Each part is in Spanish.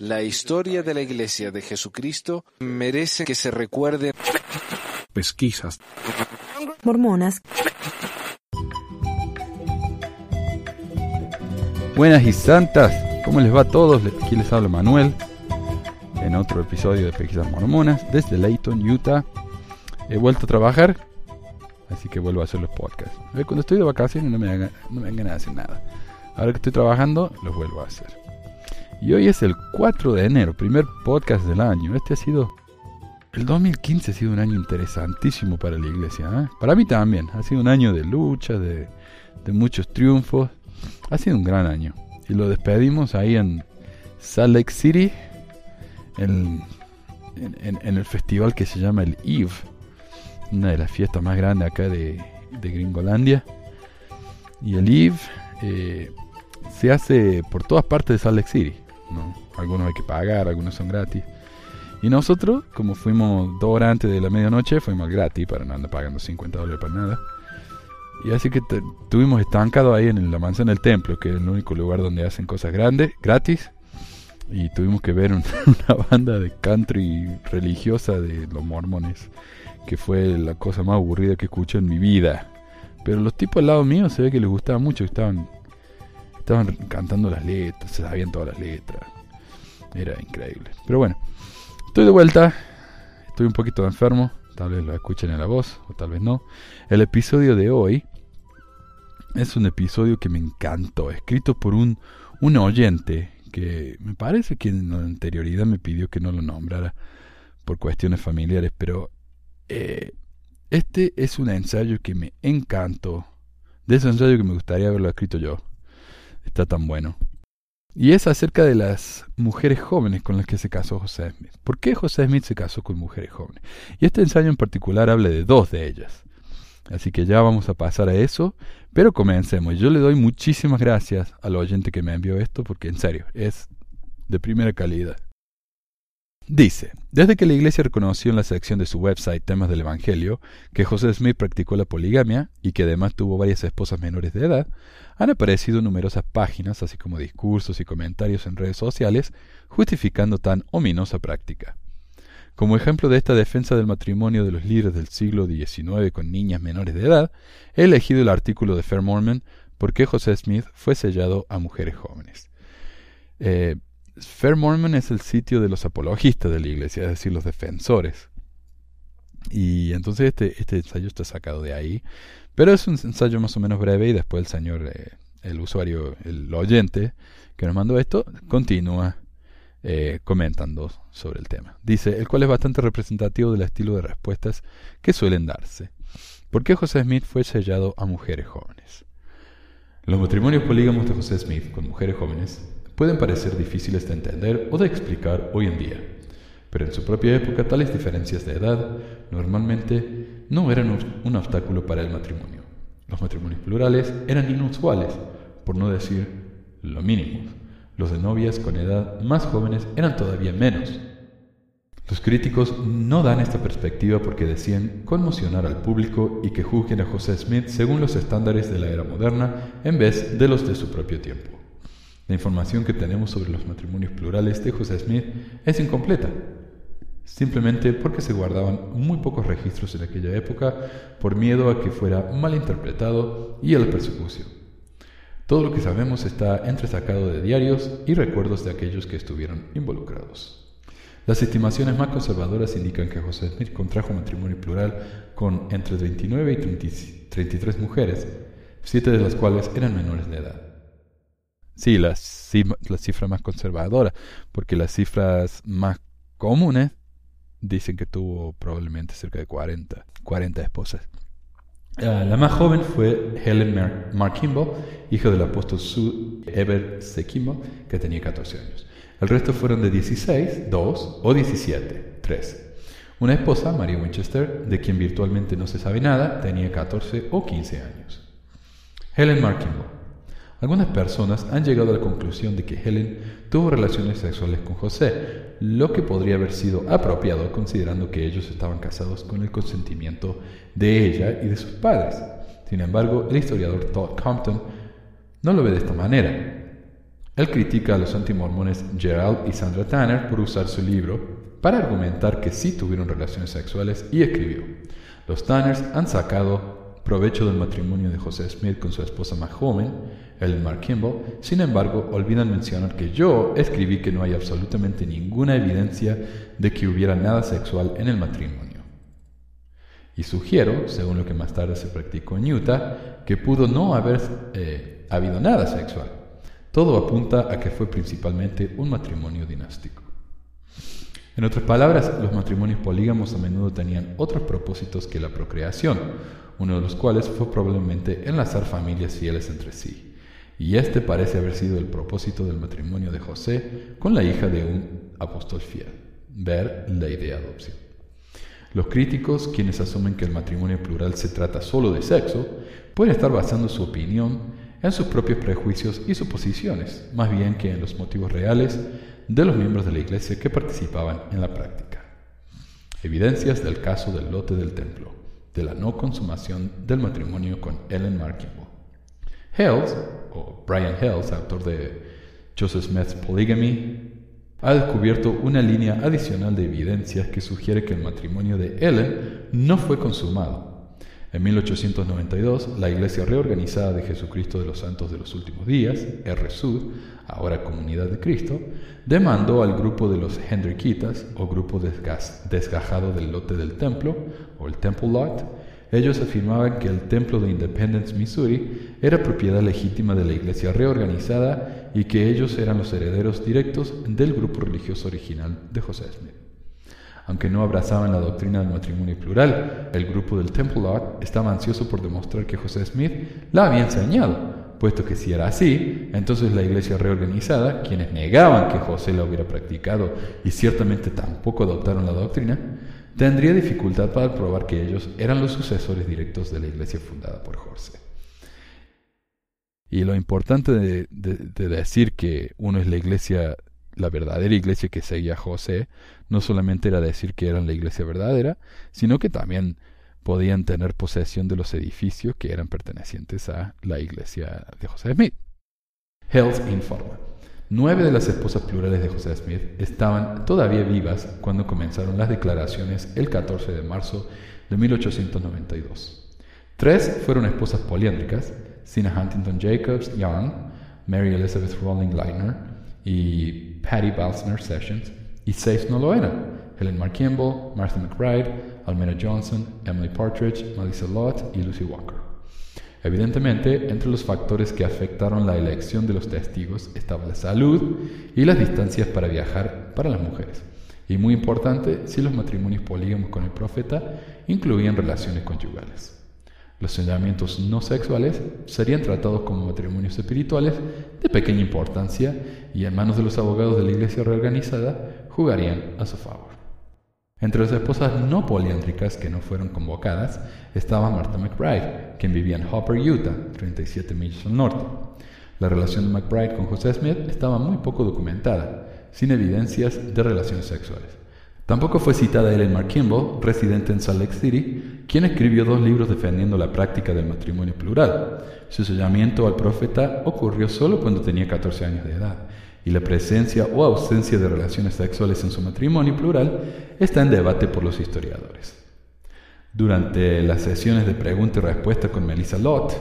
La historia de la Iglesia de Jesucristo merece que se recuerde. Pesquisas. Mormonas. Buenas y santas, ¿cómo les va a todos? Aquí les habla Manuel en otro episodio de Pesquisas Mormonas desde Layton, Utah. He vuelto a trabajar, así que vuelvo a hacer los podcasts. Cuando estoy de vacaciones no me, dan, no me dan ganas de hacer nada. Ahora que estoy trabajando, los vuelvo a hacer. Y hoy es el 4 de enero, primer podcast del año. Este ha sido... El 2015 ha sido un año interesantísimo para la iglesia. ¿eh? Para mí también. Ha sido un año de lucha, de, muchos triunfos. Ha sido un gran año. Y lo despedimos ahí en Salt Lake City, en el festival que se llama el EVE. Una de las fiestas más grandes acá de, de Gringolandia. Y el EVE eh, se hace por todas partes de Salt Lake City. ¿No? Algunos hay que pagar, algunos son gratis. Y nosotros, como fuimos dos horas antes de la medianoche, fuimos gratis para no andar pagando 50 dólares para nada. Y así que estuvimos estancados ahí en la mansión del templo, que es el único lugar donde hacen cosas grandes, gratis. Y tuvimos que ver un, una banda de country religiosa de los mormones, que fue la cosa más aburrida que escuché en mi vida. Pero los tipos al lado mío se ve que les gustaba mucho, estaban, estaban cantando las letras, se sabían todas las letras. Era increíble. Pero bueno, estoy de vuelta, estoy un poquito enfermo, tal vez lo escuchen en la voz o tal vez no. El episodio de hoy es un episodio que me encantó, escrito por un, un oyente que me parece que en la anterioridad me pidió que no lo nombrara por cuestiones familiares, pero eh, este es un ensayo que me encantó. De ese ensayo que me gustaría haberlo escrito yo. Está tan bueno. Y es acerca de las mujeres jóvenes con las que se casó José Smith. ¿Por qué José Smith se casó con mujeres jóvenes? Y este ensayo en particular habla de dos de ellas. Así que ya vamos a pasar a eso. Pero comencemos. Yo le doy muchísimas gracias al oyente que me envió esto porque en serio, es de primera calidad. Dice, desde que la iglesia reconoció en la sección de su website temas del Evangelio que José Smith practicó la poligamia y que además tuvo varias esposas menores de edad, han aparecido numerosas páginas, así como discursos y comentarios en redes sociales, justificando tan ominosa práctica. Como ejemplo de esta defensa del matrimonio de los líderes del siglo XIX con niñas menores de edad, he elegido el artículo de Fair Mormon ¿Por qué José Smith fue sellado a mujeres jóvenes? Eh, Fair Mormon es el sitio de los apologistas de la iglesia, es decir, los defensores. Y entonces este, este ensayo está sacado de ahí. Pero es un ensayo más o menos breve y después el señor, eh, el usuario, el oyente que nos mandó esto, continúa eh, comentando sobre el tema. Dice, el cual es bastante representativo del estilo de respuestas que suelen darse. ¿Por qué José Smith fue sellado a mujeres jóvenes? Los matrimonios polígamos de José Smith con mujeres jóvenes pueden parecer difíciles de entender o de explicar hoy en día, pero en su propia época tales diferencias de edad normalmente no eran un obstáculo para el matrimonio. Los matrimonios plurales eran inusuales, por no decir lo mínimo. Los de novias con edad más jóvenes eran todavía menos. Los críticos no dan esta perspectiva porque decían conmocionar al público y que juzguen a José Smith según los estándares de la era moderna en vez de los de su propio tiempo. La información que tenemos sobre los matrimonios plurales de José Smith es incompleta, simplemente porque se guardaban muy pocos registros en aquella época por miedo a que fuera mal interpretado y a la persecución. Todo lo que sabemos está entresacado de diarios y recuerdos de aquellos que estuvieron involucrados. Las estimaciones más conservadoras indican que José Smith contrajo matrimonio plural con entre 29 y 33 mujeres, siete de las cuales eran menores de edad. Sí, la, la cifra más conservadora, porque las cifras más comunes dicen que tuvo probablemente cerca de 40, 40 esposas. Uh, la más joven fue Helen Mar Markimbo, hija del apóstol Sue Eber Sekimbo, que tenía 14 años. El resto fueron de 16, 2 o 17, 3. Una esposa, María Winchester, de quien virtualmente no se sabe nada, tenía 14 o 15 años. Helen Markimbo. Algunas personas han llegado a la conclusión de que Helen tuvo relaciones sexuales con José, lo que podría haber sido apropiado considerando que ellos estaban casados con el consentimiento de ella y de sus padres. Sin embargo, el historiador Todd Compton no lo ve de esta manera. Él critica a los antimormones Gerald y Sandra Tanner por usar su libro para argumentar que sí tuvieron relaciones sexuales y escribió, los Tanners han sacado provecho del matrimonio de José Smith con su esposa más joven, Ellen Mark Kimball, sin embargo olvidan mencionar que yo escribí que no hay absolutamente ninguna evidencia de que hubiera nada sexual en el matrimonio. Y sugiero, según lo que más tarde se practicó en Utah, que pudo no haber eh, habido nada sexual. Todo apunta a que fue principalmente un matrimonio dinástico. En otras palabras, los matrimonios polígamos a menudo tenían otros propósitos que la procreación, uno de los cuales fue probablemente enlazar familias fieles entre sí. Y este parece haber sido el propósito del matrimonio de José con la hija de un apóstol fiel. Ver ley de adopción. Los críticos, quienes asumen que el matrimonio plural se trata solo de sexo, pueden estar basando su opinión en sus propios prejuicios y suposiciones, más bien que en los motivos reales de los miembros de la iglesia que participaban en la práctica. Evidencias del caso del lote del templo, de la no consumación del matrimonio con Ellen Markimball. Hales, o Brian Hales, autor de Joseph Smith's Polygamy, ha descubierto una línea adicional de evidencias que sugiere que el matrimonio de Ellen no fue consumado en 1892, la Iglesia Reorganizada de Jesucristo de los Santos de los Últimos Días, RSUD, ahora Comunidad de Cristo, demandó al grupo de los Hendrikitas, o grupo desgajado del lote del templo, o el Temple Lot. Ellos afirmaban que el templo de Independence, Missouri, era propiedad legítima de la Iglesia Reorganizada y que ellos eran los herederos directos del grupo religioso original de José Smith. Aunque no abrazaban la doctrina del matrimonio plural, el grupo del Temple Lot estaba ansioso por demostrar que José Smith la había enseñado, puesto que si era así, entonces la iglesia reorganizada, quienes negaban que José la hubiera practicado y ciertamente tampoco adoptaron la doctrina, tendría dificultad para probar que ellos eran los sucesores directos de la iglesia fundada por José. Y lo importante de, de decir que uno es la iglesia la verdadera iglesia que seguía José no solamente era decir que eran la iglesia verdadera, sino que también podían tener posesión de los edificios que eran pertenecientes a la iglesia de José Smith. Hells informa. Nueve de las esposas plurales de José Smith estaban todavía vivas cuando comenzaron las declaraciones el 14 de marzo de 1892. Tres fueron esposas poliándricas, Sina Huntington Jacobs Young, Mary Elizabeth Rowling Liner y Patty Balsner Sessions, y seis no lo eran. Helen Mark Kimball, Martha McBride, Almena Johnson, Emily Partridge, Melissa Lott y Lucy Walker. Evidentemente, entre los factores que afectaron la elección de los testigos estaba la salud y las distancias para viajar para las mujeres. Y muy importante, si los matrimonios polígamos con el profeta incluían relaciones conyugales. Los señalamientos no sexuales serían tratados como matrimonios espirituales de pequeña importancia y en manos de los abogados de la iglesia reorganizada jugarían a su favor. Entre las esposas no poliándricas que no fueron convocadas estaba Martha McBride, quien vivía en Hopper, Utah, 37 millas al norte. La relación de McBride con José Smith estaba muy poco documentada, sin evidencias de relaciones sexuales. Tampoco fue citada Ellen Mark Kimball, residente en Salt Lake City, quien escribió dos libros defendiendo la práctica del matrimonio plural. Su sellamiento al profeta ocurrió solo cuando tenía 14 años de edad, y la presencia o ausencia de relaciones sexuales en su matrimonio plural está en debate por los historiadores. Durante las sesiones de pregunta y respuesta con Melissa Lott,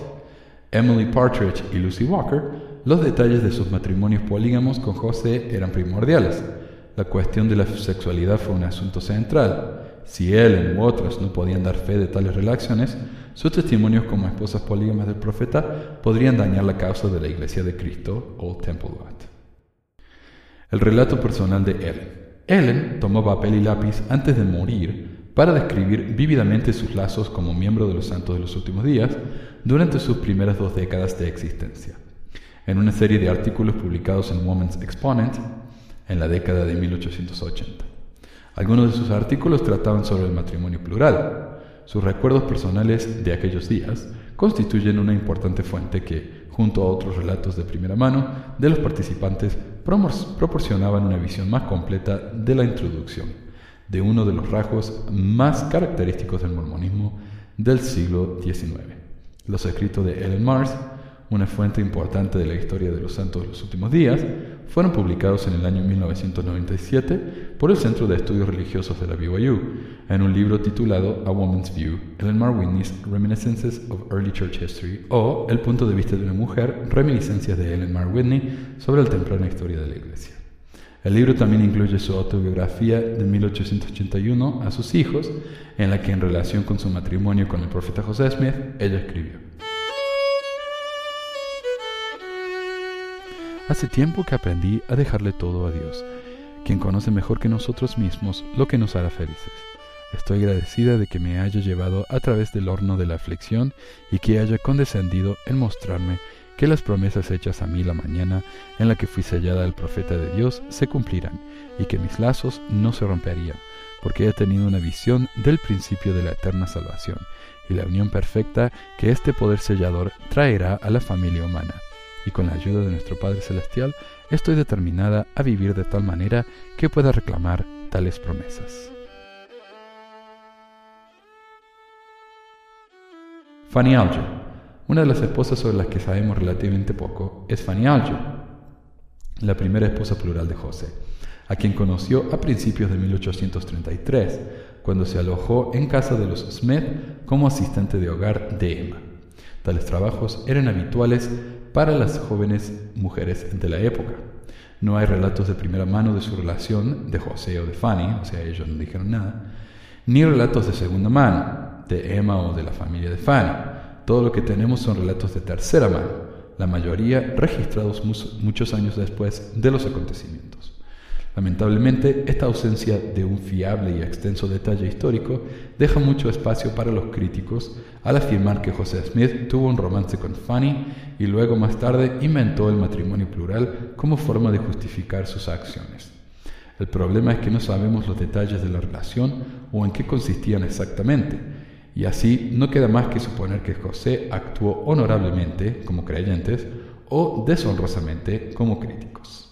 Emily Partridge y Lucy Walker, los detalles de sus matrimonios polígamos con José eran primordiales la cuestión de la sexualidad fue un asunto central. Si él u otros no podían dar fe de tales relaciones, sus testimonios como esposas polígamas del profeta podrían dañar la causa de la Iglesia de Cristo o Temple El relato personal de Ellen. Ellen tomó papel y lápiz antes de morir para describir vívidamente sus lazos como miembro de los santos de los últimos días durante sus primeras dos décadas de existencia. En una serie de artículos publicados en Woman's Exponent, en la década de 1880. Algunos de sus artículos trataban sobre el matrimonio plural. Sus recuerdos personales de aquellos días constituyen una importante fuente que, junto a otros relatos de primera mano de los participantes, proporcionaban una visión más completa de la introducción de uno de los rasgos más característicos del mormonismo del siglo XIX. Los escritos de Ellen Mars, una fuente importante de la historia de los santos de los últimos días, fueron publicados en el año 1997 por el Centro de Estudios Religiosos de la BYU, en un libro titulado A Woman's View, Ellen Mar Whitney's Reminiscences of Early Church History, o El punto de vista de una mujer, reminiscencias de Ellen Mar Whitney sobre la temprana historia de la Iglesia. El libro también incluye su autobiografía de 1881 a sus hijos, en la que en relación con su matrimonio con el profeta José Smith, ella escribió. Hace tiempo que aprendí a dejarle todo a Dios, quien conoce mejor que nosotros mismos lo que nos hará felices. Estoy agradecida de que me haya llevado a través del horno de la aflicción y que haya condescendido en mostrarme que las promesas hechas a mí la mañana en la que fui sellada al profeta de Dios se cumplirán y que mis lazos no se romperían, porque he tenido una visión del principio de la eterna salvación y la unión perfecta que este poder sellador traerá a la familia humana y con la ayuda de nuestro Padre Celestial estoy determinada a vivir de tal manera que pueda reclamar tales promesas. Fanny Alger. Una de las esposas sobre las que sabemos relativamente poco es Fanny Alger, la primera esposa plural de José, a quien conoció a principios de 1833, cuando se alojó en casa de los Smith como asistente de hogar de Emma. Tales trabajos eran habituales para las jóvenes mujeres de la época. No hay relatos de primera mano de su relación de José o de Fanny, o sea, ellos no dijeron nada, ni relatos de segunda mano de Emma o de la familia de Fanny. Todo lo que tenemos son relatos de tercera mano, la mayoría registrados muchos años después de los acontecimientos. Lamentablemente, esta ausencia de un fiable y extenso detalle histórico deja mucho espacio para los críticos al afirmar que José Smith tuvo un romance con Fanny y luego más tarde inventó el matrimonio plural como forma de justificar sus acciones. El problema es que no sabemos los detalles de la relación o en qué consistían exactamente, y así no queda más que suponer que José actuó honorablemente como creyentes o deshonrosamente como críticos.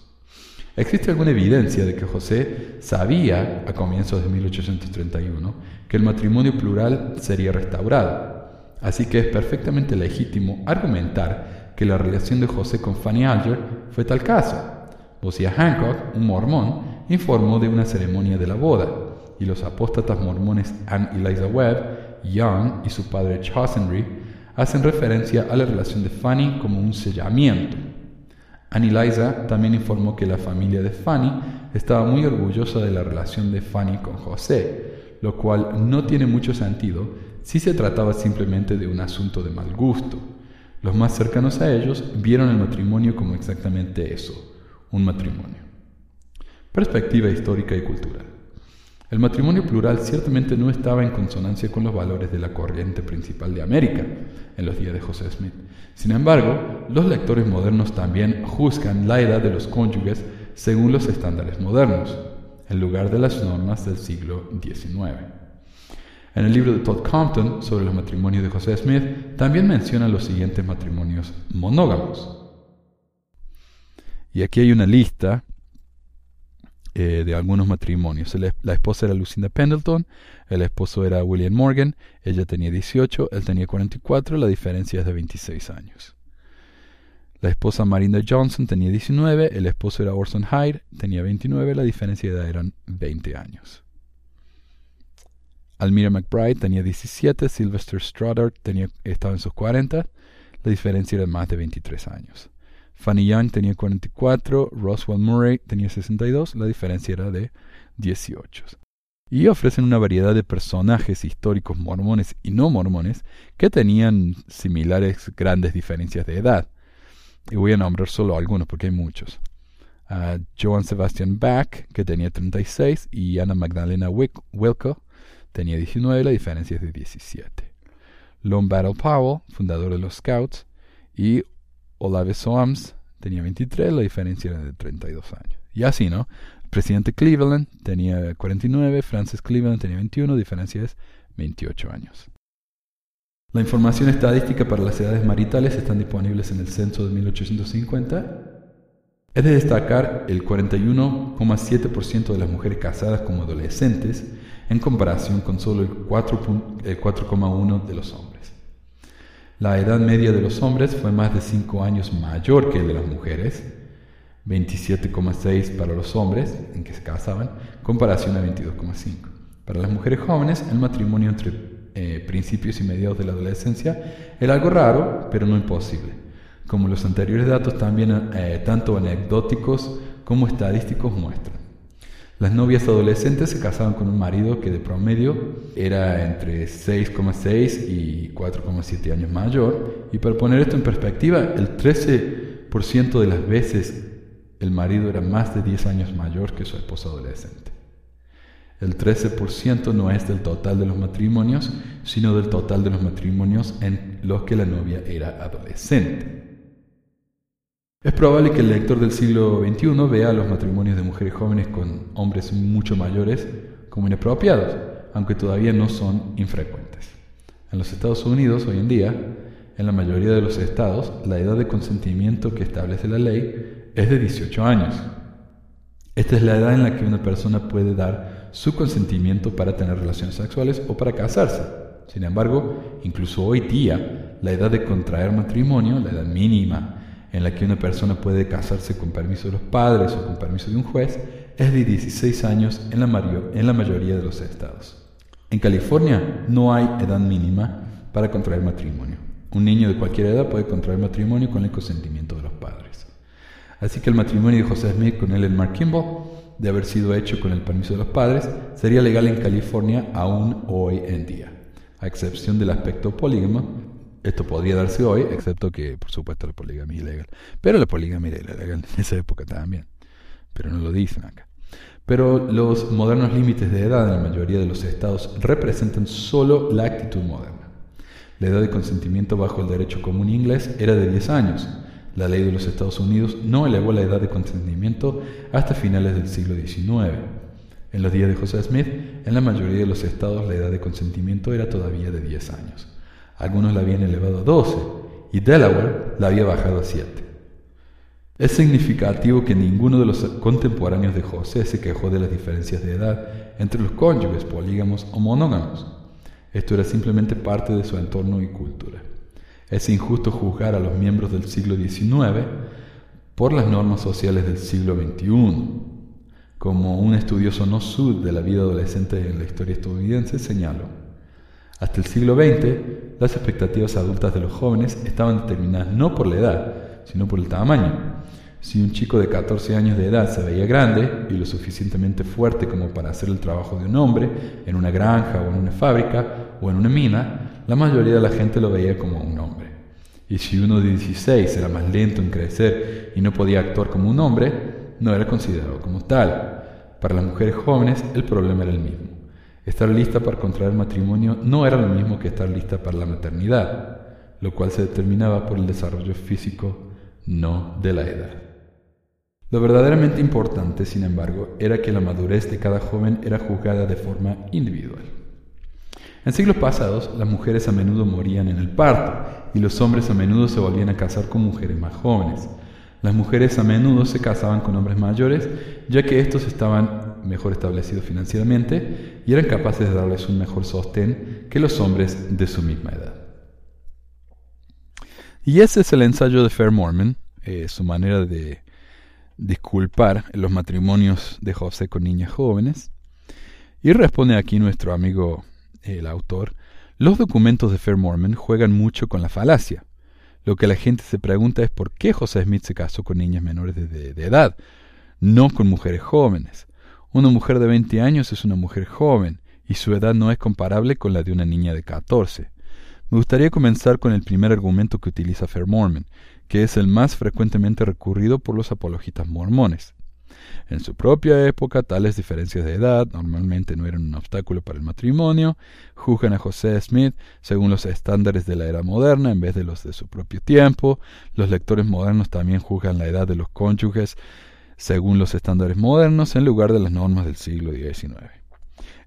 ¿Existe alguna evidencia de que José sabía a comienzos de 1831 que el matrimonio plural sería restaurado? Así que es perfectamente legítimo argumentar que la relación de José con Fanny Alger fue tal caso. Josiah Hancock, un mormón, informó de una ceremonia de la boda, y los apóstatas mormones Anne Eliza Webb, Young y su padre Henry hacen referencia a la relación de Fanny como un sellamiento. Annie también informó que la familia de Fanny estaba muy orgullosa de la relación de Fanny con José, lo cual no tiene mucho sentido si se trataba simplemente de un asunto de mal gusto. Los más cercanos a ellos vieron el matrimonio como exactamente eso, un matrimonio. Perspectiva histórica y cultural. El matrimonio plural ciertamente no estaba en consonancia con los valores de la corriente principal de América en los días de José Smith. Sin embargo, los lectores modernos también juzgan la edad de los cónyuges según los estándares modernos, en lugar de las normas del siglo XIX. En el libro de Todd Compton sobre los matrimonios de José Smith también menciona los siguientes matrimonios monógamos. Y aquí hay una lista eh, de algunos matrimonios. La esposa era Lucinda Pendleton, el esposo era William Morgan, ella tenía 18, él tenía 44, la diferencia es de 26 años. La esposa Marinda Johnson tenía 19, el esposo era Orson Hyde, tenía 29, la diferencia de edad eran 20 años. Almira McBride tenía 17, Sylvester Stoddard tenía, estaba en sus 40, la diferencia era más de 23 años. Fanny Young tenía 44, Roswell Murray tenía 62, la diferencia era de 18. Y ofrecen una variedad de personajes históricos mormones y no mormones que tenían similares grandes diferencias de edad. Y voy a nombrar solo algunos porque hay muchos. Joan Sebastian Bach, que tenía 36, y Anna Magdalena Wilco, tenía 19, la diferencia es de 17. Lone Battle Powell, fundador de los Scouts, y Olave Soams tenía 23, la diferencia era de 32 años. Y así, ¿no? El presidente Cleveland tenía 49, Francis Cleveland tenía 21, la diferencia es 28 años. La información estadística para las edades maritales están disponibles en el censo de 1850. Es de destacar el 41,7% de las mujeres casadas como adolescentes en comparación con solo el 4,1% de los hombres. La edad media de los hombres fue más de 5 años mayor que de las mujeres, 27,6 para los hombres en que se casaban, comparación a 22,5. Para las mujeres jóvenes, el matrimonio entre eh, principios y mediados de la adolescencia era algo raro, pero no imposible. Como los anteriores datos, también eh, tanto anecdóticos como estadísticos muestran. Las novias adolescentes se casaban con un marido que de promedio era entre 6,6 y 4,7 años mayor. Y para poner esto en perspectiva, el 13% de las veces el marido era más de 10 años mayor que su esposa adolescente. El 13% no es del total de los matrimonios, sino del total de los matrimonios en los que la novia era adolescente. Es probable que el lector del siglo XXI vea los matrimonios de mujeres jóvenes con hombres mucho mayores como inapropiados, aunque todavía no son infrecuentes. En los Estados Unidos hoy en día, en la mayoría de los estados, la edad de consentimiento que establece la ley es de 18 años. Esta es la edad en la que una persona puede dar su consentimiento para tener relaciones sexuales o para casarse. Sin embargo, incluso hoy día, la edad de contraer matrimonio, la edad mínima en la que una persona puede casarse con permiso de los padres o con permiso de un juez, es de 16 años en la, mayoría de los estados. En California no hay edad mínima para contraer matrimonio. Un niño de cualquier edad puede contraer matrimonio con el consentimiento de los padres. Así que el matrimonio de José Smith con Ellen Mark Kimball, de haber sido hecho con el permiso de los padres, sería legal en California aún hoy en día, a excepción del aspecto polígamo, esto podría darse hoy, excepto que, por supuesto, la poligamia es ilegal. Pero la poligamia era ilegal en esa época también. Pero no lo dicen acá. Pero los modernos límites de edad en la mayoría de los estados representan solo la actitud moderna. La edad de consentimiento bajo el derecho común inglés era de 10 años. La ley de los Estados Unidos no elevó la edad de consentimiento hasta finales del siglo XIX. En los días de José Smith, en la mayoría de los estados la edad de consentimiento era todavía de 10 años. Algunos la habían elevado a 12 y Delaware la había bajado a 7. Es significativo que ninguno de los contemporáneos de José se quejó de las diferencias de edad entre los cónyuges polígamos o monógamos. Esto era simplemente parte de su entorno y cultura. Es injusto juzgar a los miembros del siglo XIX por las normas sociales del siglo XXI. Como un estudioso no sud de la vida adolescente en la historia estadounidense señaló, hasta el siglo XX, las expectativas adultas de los jóvenes estaban determinadas no por la edad, sino por el tamaño. Si un chico de 14 años de edad se veía grande y lo suficientemente fuerte como para hacer el trabajo de un hombre en una granja o en una fábrica o en una mina, la mayoría de la gente lo veía como un hombre. Y si uno de 16 era más lento en crecer y no podía actuar como un hombre, no era considerado como tal. Para las mujeres jóvenes el problema era el mismo. Estar lista para contraer matrimonio no era lo mismo que estar lista para la maternidad, lo cual se determinaba por el desarrollo físico, no de la edad. Lo verdaderamente importante, sin embargo, era que la madurez de cada joven era juzgada de forma individual. En siglos pasados, las mujeres a menudo morían en el parto y los hombres a menudo se volvían a casar con mujeres más jóvenes. Las mujeres a menudo se casaban con hombres mayores, ya que estos estaban mejor establecidos financieramente y eran capaces de darles un mejor sostén que los hombres de su misma edad. Y ese es el ensayo de Fair Mormon, eh, su manera de disculpar los matrimonios de José con niñas jóvenes. Y responde aquí nuestro amigo, el autor, los documentos de Fair Mormon juegan mucho con la falacia. Lo que la gente se pregunta es por qué José Smith se casó con niñas menores de edad, no con mujeres jóvenes. Una mujer de 20 años es una mujer joven y su edad no es comparable con la de una niña de 14. Me gustaría comenzar con el primer argumento que utiliza Fair Mormon, que es el más frecuentemente recurrido por los apologistas mormones. En su propia época, tales diferencias de edad normalmente no eran un obstáculo para el matrimonio. Juzgan a José Smith según los estándares de la era moderna en vez de los de su propio tiempo. Los lectores modernos también juzgan la edad de los cónyuges según los estándares modernos en lugar de las normas del siglo XIX.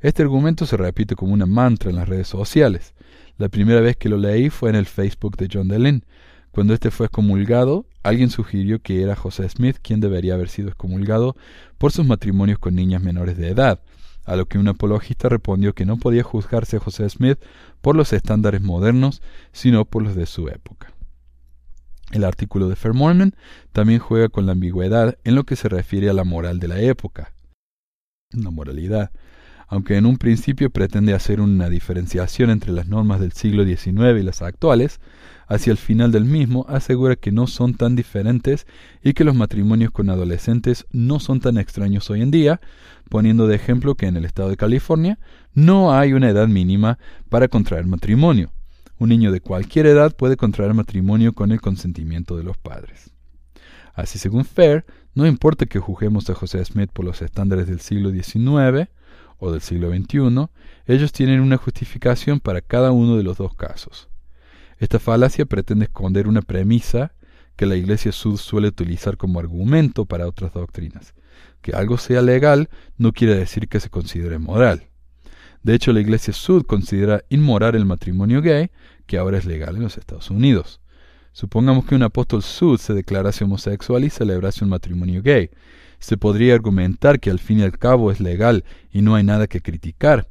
Este argumento se repite como una mantra en las redes sociales. La primera vez que lo leí fue en el Facebook de John Dehlin. Cuando este fue excomulgado, alguien sugirió que era José Smith quien debería haber sido excomulgado por sus matrimonios con niñas menores de edad, a lo que un apologista respondió que no podía juzgarse a José Smith por los estándares modernos, sino por los de su época. El artículo de Fair Mormon también juega con la ambigüedad en lo que se refiere a la moral de la época. La moralidad, aunque en un principio pretende hacer una diferenciación entre las normas del siglo XIX y las actuales, hacia el final del mismo asegura que no son tan diferentes y que los matrimonios con adolescentes no son tan extraños hoy en día, poniendo de ejemplo que en el estado de California no hay una edad mínima para contraer matrimonio. Un niño de cualquier edad puede contraer matrimonio con el consentimiento de los padres. Así según Fair, no importa que juzguemos a José Smith por los estándares del siglo XIX, o del siglo XXI, ellos tienen una justificación para cada uno de los dos casos. Esta falacia pretende esconder una premisa que la Iglesia Sud suele utilizar como argumento para otras doctrinas. Que algo sea legal no quiere decir que se considere moral. De hecho, la Iglesia Sud considera inmoral el matrimonio gay, que ahora es legal en los Estados Unidos. Supongamos que un apóstol Sud se declarase homosexual y celebrase un matrimonio gay se podría argumentar que al fin y al cabo es legal y no hay nada que criticar.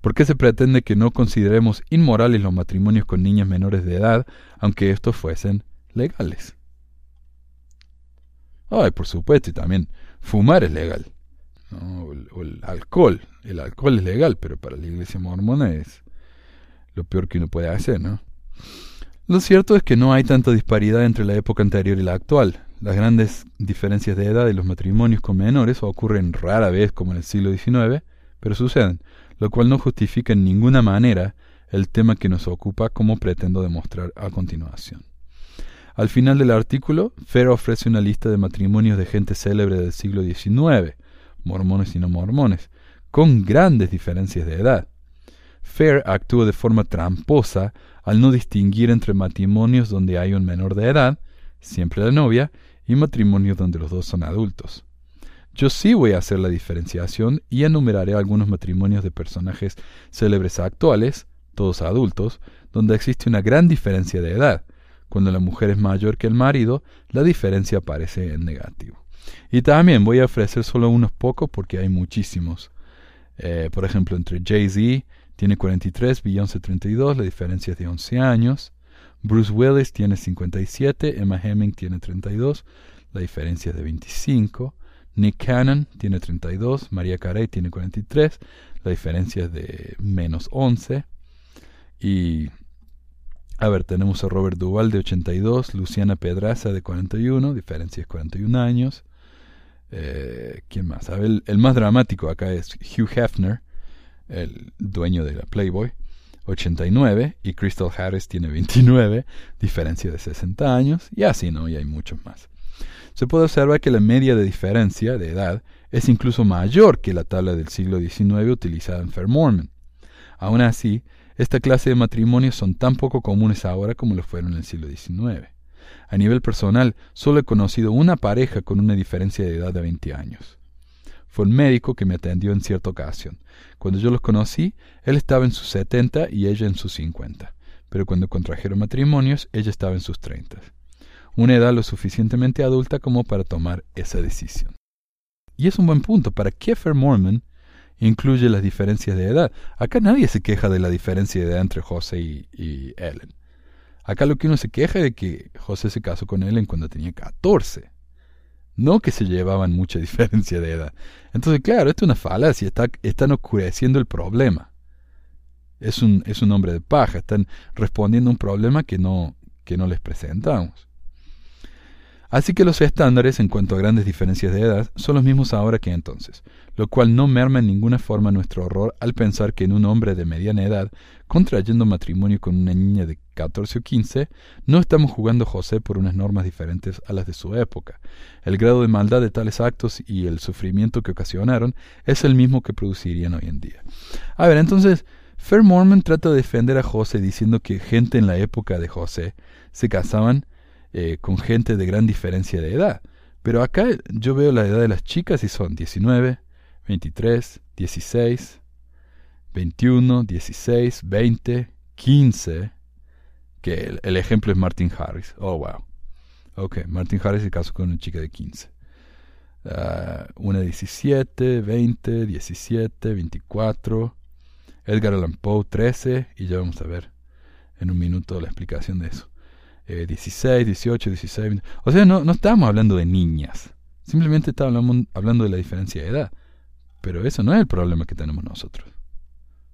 ¿Por qué se pretende que no consideremos inmorales los matrimonios con niñas menores de edad, aunque estos fuesen legales? Ay, por supuesto, y también fumar es legal. O, el, alcohol. El alcohol es legal, pero para la iglesia mormona es lo peor que uno puede hacer, ¿no? Lo cierto es que no hay tanta disparidad entre la época anterior y la actual. Las grandes diferencias de edad de los matrimonios con menores ocurren rara vez como en el siglo XIX, pero suceden, lo cual no justifica en ninguna manera el tema que nos ocupa como pretendo demostrar a continuación. Al final del artículo, Fair ofrece una lista de matrimonios de gente célebre del siglo XIX, mormones y no mormones, con grandes diferencias de edad. Fair actúa de forma tramposa al no distinguir entre matrimonios donde hay un menor de edad, siempre la novia, y matrimonios donde los dos son adultos. Yo sí voy a hacer la diferenciación y enumeraré algunos matrimonios de personajes célebres actuales, todos adultos, donde existe una gran diferencia de edad. Cuando la mujer es mayor que el marido, la diferencia aparece en negativo. Y también voy a ofrecer solo unos pocos porque hay muchísimos. Eh, por ejemplo, entre Jay-Z tiene 43, Beyoncé 32, la diferencia es de 11 años. Bruce Willis tiene 57, Emma Hemming tiene 32, la diferencia es de 25. Nick Cannon tiene 32, María Carey tiene 43, la diferencia es de menos 11. Y, a ver, tenemos a Robert Duval de 82, Luciana Pedraza de 41, diferencia es 41 años. Eh, ¿Quién más? el, más dramático acá es Hugh Hefner, el dueño de la Playboy, 89 y Crystal Harris tiene 29, diferencia de 60 años, y así no, y hay muchos más. Se puede observar que la media de diferencia de edad es incluso mayor que la tabla del siglo XIX utilizada en Fair Mormon. Aún así, esta clase de matrimonios son tan poco comunes ahora como lo fueron en el siglo XIX. A nivel personal, solo he conocido una pareja con una diferencia de edad de 20 años. Fue un médico que me atendió en cierta ocasión. Cuando yo los conocí, él estaba en sus 70 y ella en sus 50. Pero cuando contrajeron matrimonios, ella estaba en sus 30. Una edad lo suficientemente adulta como para tomar esa decisión. Y es un buen punto. ¿Para Fair Mormon incluye las diferencias de edad? Acá nadie se queja de la diferencia de edad entre José y, y Ellen. Acá lo que uno se queja de que José se casó con Ellen cuando tenía 14. No que se llevaban mucha diferencia de edad. Entonces, claro, esto es una falacia, está, están oscureciendo el problema. Es un, es un hombre de paja, están respondiendo a un problema que no, que no les presentamos. Así que los estándares en cuanto a grandes diferencias de edad son los mismos ahora que entonces, lo cual no merma en ninguna forma nuestro horror al pensar que en un hombre de mediana edad, contrayendo matrimonio con una niña de 14 o 15, no estamos jugando José por unas normas diferentes a las de su época. El grado de maldad de tales actos y el sufrimiento que ocasionaron es el mismo que producirían hoy en día. A ver, entonces, Fair Mormon trata de defender a José diciendo que gente en la época de José se casaban eh, con gente de gran diferencia de edad. Pero acá yo veo la edad de las chicas y son 19, 23, 16, 21, 16, 20, 15. Que el, ejemplo es Martin Harris. Oh, wow. Ok, Martin Harris se casó con una chica de 15. Ah, una 17, 20, 17, 24. Edgar Allan Poe 13 y ya vamos a ver en un minuto la explicación de eso. 16, 18, 16, 20. O sea, no, no estábamos hablando de niñas. Simplemente estábamos hablando de la diferencia de edad. Pero eso no es el problema que tenemos nosotros.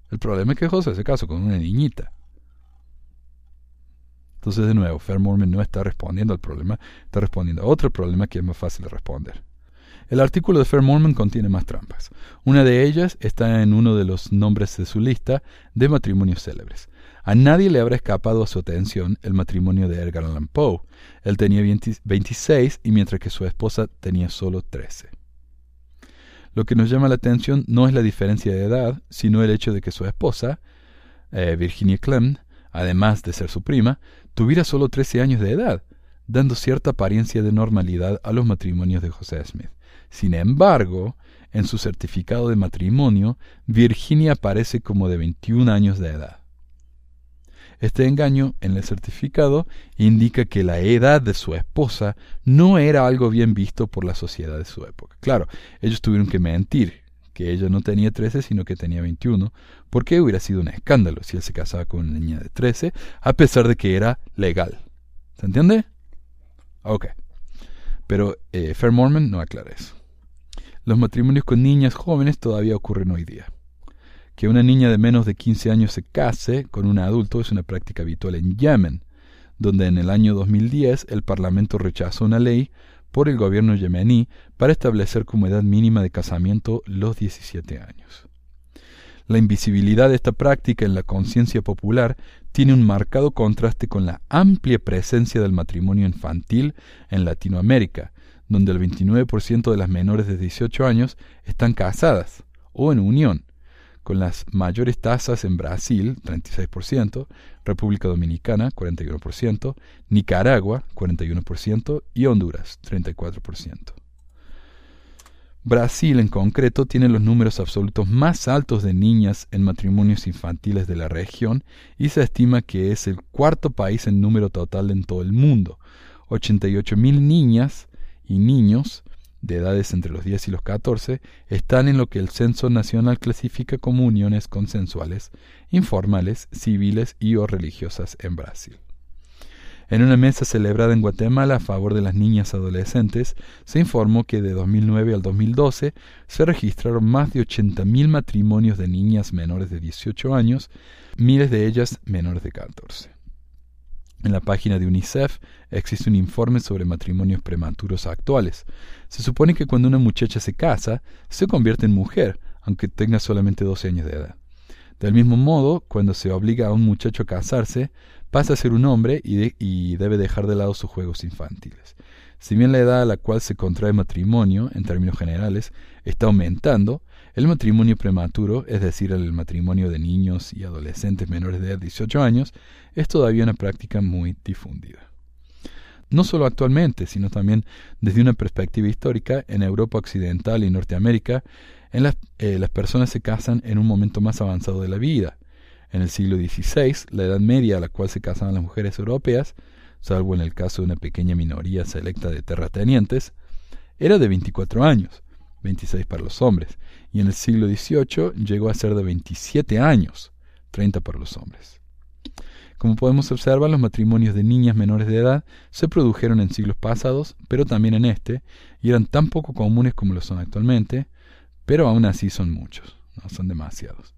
El problema es que José se casó con una niñita. Entonces, de nuevo, Fair Mormon no está respondiendo al problema, está respondiendo a otro problema que es más fácil de responder. El artículo de Fair Mormon contiene más trampas. Una de ellas está en uno de los nombres de su lista de matrimonios célebres. A nadie le habrá escapado a su atención el matrimonio de Edgar Allan Poe. Él tenía 26 y mientras que su esposa tenía solo 13. Lo que nos llama la atención no es la diferencia de edad, sino el hecho de que su esposa, eh, Virginia Clem, además de ser su prima, tuviera solo 13 años de edad, dando cierta apariencia de normalidad a los matrimonios de José Smith. Sin embargo, en su certificado de matrimonio, Virginia aparece como de 21 años de edad. Este engaño en el certificado indica que la edad de su esposa no era algo bien visto por la sociedad de su época. Claro, ellos tuvieron que mentir, que ella no tenía 13 sino que tenía 21, porque hubiera sido un escándalo si él se casaba con una niña de 13, a pesar de que era legal. ¿Se entiende? Ok. Pero eh, Fair Mormon no aclara eso. Los matrimonios con niñas jóvenes todavía ocurren hoy día. Que una niña de menos de 15 años se case con un adulto es una práctica habitual en Yemen, donde en el año 2010 el Parlamento rechazó una ley por el gobierno yemení para establecer como edad mínima de casamiento los 17 años. La invisibilidad de esta práctica en la conciencia popular tiene un marcado contraste con la amplia presencia del matrimonio infantil en Latinoamérica, donde el 29% de las menores de 18 años están casadas o en unión, con las mayores tasas en Brasil, 36%, República Dominicana, 41%, Nicaragua, 41% y Honduras, 34%. Brasil en concreto tiene los números absolutos más altos de niñas en matrimonios infantiles de la región y se estima que es el cuarto país en número total en todo el mundo. 88.000 niñas y niños de edades entre los 10 y los 14 están en lo que el Censo Nacional clasifica como uniones consensuales, informales, civiles y o religiosas en Brasil. En una mesa celebrada en Guatemala a favor de las niñas adolescentes, se informó que de 2009 al 2012 se registraron más de 80.000 matrimonios de niñas menores de 18 años, miles de ellas menores de 14. En la página de UNICEF existe un informe sobre matrimonios prematuros actuales. Se supone que cuando una muchacha se casa, se convierte en mujer, aunque tenga solamente 12 años de edad. Del mismo modo, cuando se obliga a un muchacho a casarse, pasa a ser un hombre y, y, debe dejar de lado sus juegos infantiles. Si bien la edad a la cual se contrae matrimonio, en términos generales, está aumentando, el matrimonio prematuro, es decir, el matrimonio de niños y adolescentes menores de 18 años, es todavía una práctica muy difundida. No solo actualmente, sino también desde una perspectiva histórica, en Europa Occidental y Norteamérica, en las, eh, las personas se casan en un momento más avanzado de la vida. En el siglo XVI, la edad media a la cual se casaban las mujeres europeas, salvo en el caso de una pequeña minoría selecta de terratenientes, era de 24 años, 26 para los hombres, y en el siglo XVIII llegó a ser de 27 años, 30 para los hombres. Como podemos observar, los matrimonios de niñas menores de edad se produjeron en siglos pasados, pero también en este, y eran tan poco comunes como lo son actualmente, pero aún así son muchos, no son demasiados.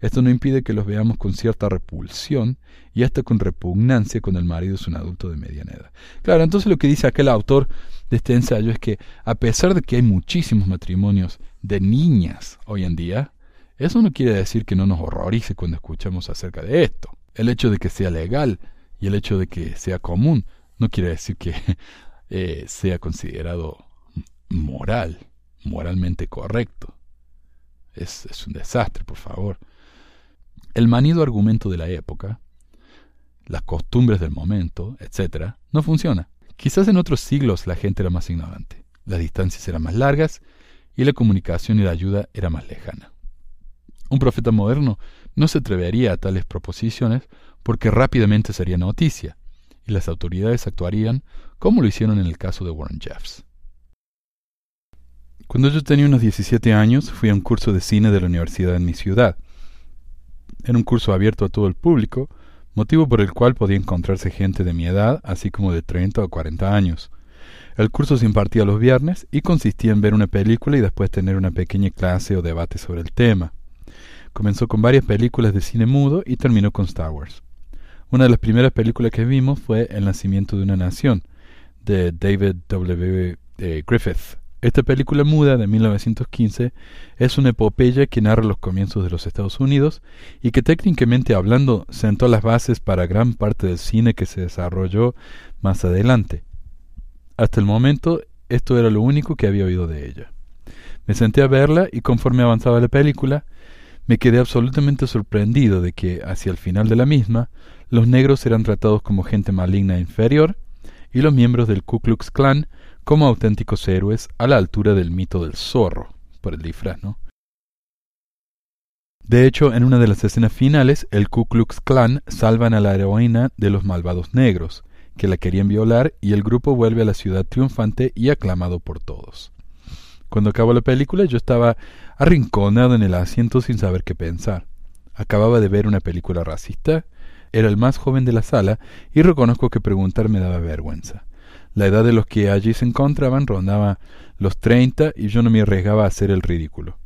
Esto no impide que los veamos con cierta repulsión y hasta con repugnancia cuando el marido es un adulto de mediana edad. Claro, entonces lo que dice aquel autor de este ensayo es que a pesar de que hay muchísimos matrimonios de niñas hoy en día, eso no quiere decir que no nos horrorice cuando escuchamos acerca de esto. El hecho de que sea legal y el hecho de que sea común no quiere decir que eh, sea considerado moral, moralmente correcto. Es, es un desastre, por favor. El manido argumento de la época, las costumbres del momento, etc., no funciona. Quizás en otros siglos la gente era más ignorante, las distancias eran más largas y la comunicación y la ayuda era más lejana. Un profeta moderno no se atrevería a tales proposiciones porque rápidamente sería noticia, y las autoridades actuarían como lo hicieron en el caso de Warren Jeffs. Cuando yo tenía unos 17 años, fui a un curso de cine de la universidad en mi ciudad. Era un curso abierto a todo el público, motivo por el cual podía encontrarse gente de mi edad, así como de 30 o 40 años. El curso se impartía los viernes y consistía en ver una película y después tener una pequeña clase o debate sobre el tema. Comenzó con varias películas de cine mudo y terminó con Star Wars. Una de las primeras películas que vimos fue El nacimiento de una nación, de David W. Eh, Griffith. Esta película muda de 1915 es una epopeya que narra los comienzos de los Estados Unidos y que técnicamente hablando sentó las bases para gran parte del cine que se desarrolló más adelante. Hasta el momento esto era lo único que había oído de ella. Me senté a verla y conforme avanzaba la película, me quedé absolutamente sorprendido de que, hacia el final de la misma, los negros eran tratados como gente maligna e inferior y los miembros del Ku Klux Klan como auténticos héroes a la altura del mito del zorro, por el disfraz, ¿no? De hecho, en una de las escenas finales, el Ku Klux Klan salvan a la heroína de los malvados negros, que la querían violar, y el grupo vuelve a la ciudad triunfante y aclamado por todos. Cuando acabó la película, yo estaba arrinconado en el asiento sin saber qué pensar. Acababa de ver una película racista, era el más joven de la sala, y reconozco que preguntar me daba vergüenza. La edad de los que allí se encontraban rondaba los treinta y yo no me arriesgaba a hacer el ridículo.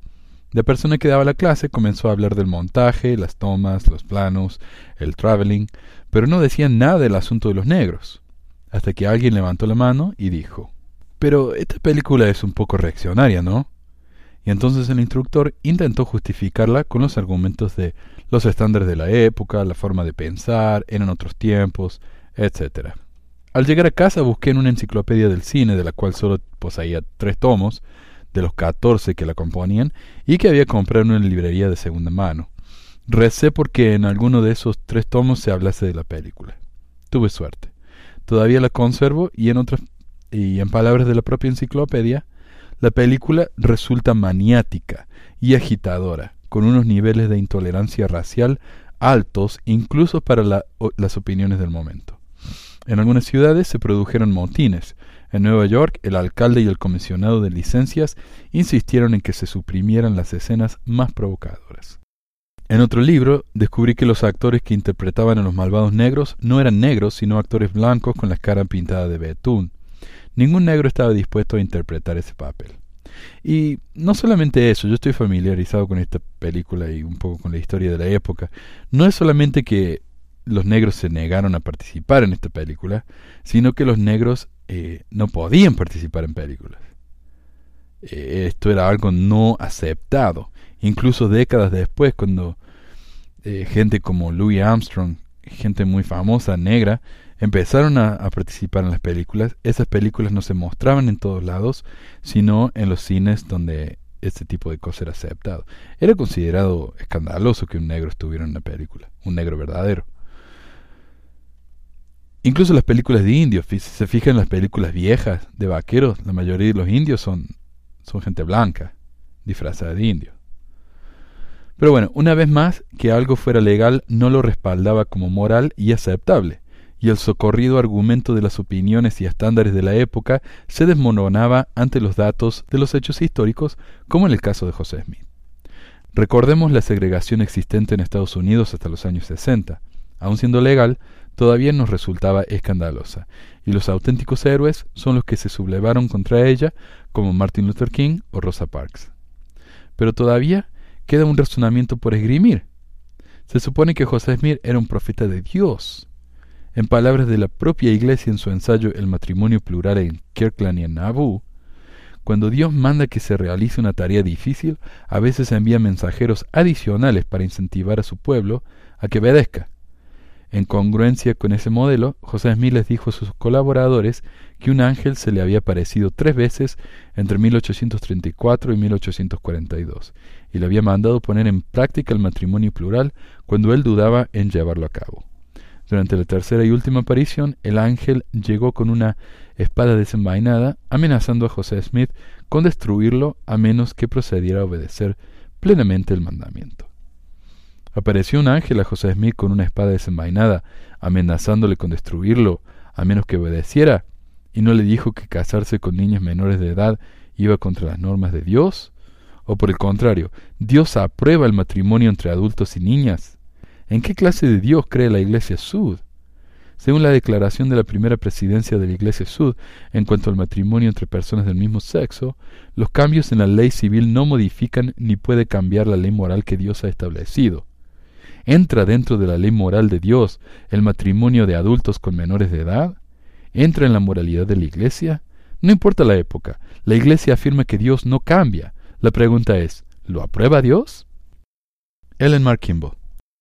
La persona que daba la clase comenzó a hablar del montaje, las tomas, los planos, el traveling, pero no decía nada del asunto de los negros, hasta que alguien levantó la mano y dijo Pero esta película es un poco reaccionaria, ¿no? Y entonces el instructor intentó justificarla con los argumentos de los estándares de la época, la forma de pensar, eran otros tiempos, etcétera. Al llegar a casa busqué en una enciclopedia del cine, de la cual solo poseía tres tomos, de los catorce que la componían, y que había comprado en una librería de segunda mano. Recé porque en alguno de esos tres tomos se hablase de la película. Tuve suerte. Todavía la conservo y en otras y en palabras de la propia enciclopedia, la película resulta maniática y agitadora, con unos niveles de intolerancia racial altos incluso para las opiniones del momento. En algunas ciudades se produjeron motines. En Nueva York, el alcalde y el comisionado de licencias insistieron en que se suprimieran las escenas más provocadoras. En otro libro, descubrí que los actores que interpretaban a los malvados negros no eran negros, sino actores blancos con la cara pintada de betún. Ningún negro estaba dispuesto a interpretar ese papel. Y no solamente eso, yo estoy familiarizado con esta película y un poco con la historia de la época. No es solamente que los negros se negaron a participar en esta película, sino que los negros eh, no podían participar en películas. Eh, esto era algo no aceptado. Incluso décadas después, cuando eh, gente como Louis Armstrong, gente muy famosa, negra, empezaron a, a, participar en las películas, esas películas no se mostraban en todos lados, sino en los cines donde este tipo de cosas era aceptado. Era considerado escandaloso que un negro estuviera en una película, un negro verdadero. Incluso las películas de indios, si se fijan en las películas viejas de vaqueros, la mayoría de los indios son, son gente blanca, disfrazada de indio. Pero bueno, una vez más, que algo fuera legal no lo respaldaba como moral y aceptable, y el socorrido argumento de las opiniones y estándares de la época se desmoronaba ante los datos de los hechos históricos, como en el caso de José Smith. Recordemos la segregación existente en Estados Unidos hasta los años 60. Aun siendo legal, todavía nos resultaba escandalosa, y los auténticos héroes son los que se sublevaron contra ella, como Martin Luther King o Rosa Parks. Pero todavía queda un razonamiento por esgrimir. Se supone que José Smith era un profeta de Dios. En palabras de la propia iglesia en su ensayo El matrimonio plural en Kirkland y en Nauvoo, cuando Dios manda que se realice una tarea difícil, a veces envía mensajeros adicionales para incentivar a su pueblo a que obedezca. En congruencia con ese modelo, José Smith les dijo a sus colaboradores que un ángel se le había aparecido tres veces entre 1834 y 1842, y le había mandado poner en práctica el matrimonio plural cuando él dudaba en llevarlo a cabo. Durante la tercera y última aparición, el ángel llegó con una espada desenvainada, amenazando a José Smith con destruirlo a menos que procediera a obedecer plenamente el mandamiento. Apareció un ángel a José Smith con una espada desenvainada, amenazándole con destruirlo, a menos que obedeciera, y no le dijo que casarse con niños menores de edad iba contra las normas de Dios? ¿O por el contrario, Dios aprueba el matrimonio entre adultos y niñas? ¿En qué clase de Dios cree la Iglesia Sud? Según la declaración de la primera presidencia de la Iglesia Sud en cuanto al matrimonio entre personas del mismo sexo, los cambios en la ley civil no modifican ni puede cambiar la ley moral que Dios ha establecido. ¿Entra dentro de la ley moral de Dios el matrimonio de adultos con menores de edad? ¿Entra en la moralidad de la Iglesia? No importa la época, la Iglesia afirma que Dios no cambia. La pregunta es, ¿lo aprueba Dios? Ellen Kimball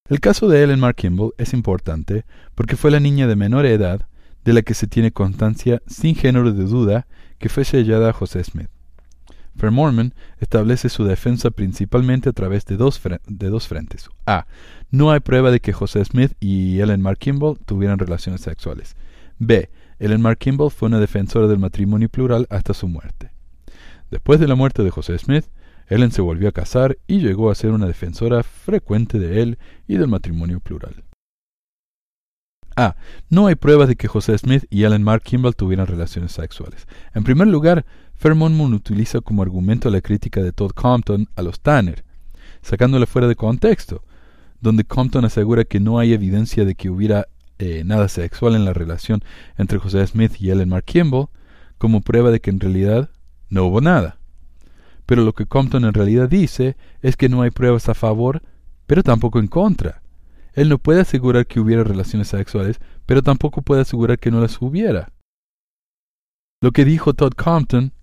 el caso de Ellen Mark Kimball es importante porque fue la niña de menor edad de la que se tiene constancia sin género de duda que fue sellada a José Smith. Fair Mormon establece su defensa principalmente a través de dos, de dos frentes. A. No hay prueba de que José Smith y Ellen Mark Kimball tuvieran relaciones sexuales. B. Ellen Mark Kimball fue una defensora del matrimonio plural hasta su muerte. Después de la muerte de José Smith, Ellen se volvió a casar y llegó a ser una defensora frecuente de él y del matrimonio plural. A. No hay pruebas de que José Smith y Ellen Mark Kimball tuvieran relaciones sexuales. En primer lugar, Fairmont utiliza como argumento la crítica de Todd Compton a los Tanner, sacándola fuera de contexto, donde Compton asegura que no hay evidencia de que hubiera eh, nada sexual en la relación entre José Smith y Ellen Mark Kimball, como prueba de que en realidad no hubo nada. Pero lo que Compton en realidad dice es que no hay pruebas a favor, pero tampoco en contra. Él no puede asegurar que hubiera relaciones sexuales, pero tampoco puede asegurar que no las hubiera. Lo que dijo Todd Compton,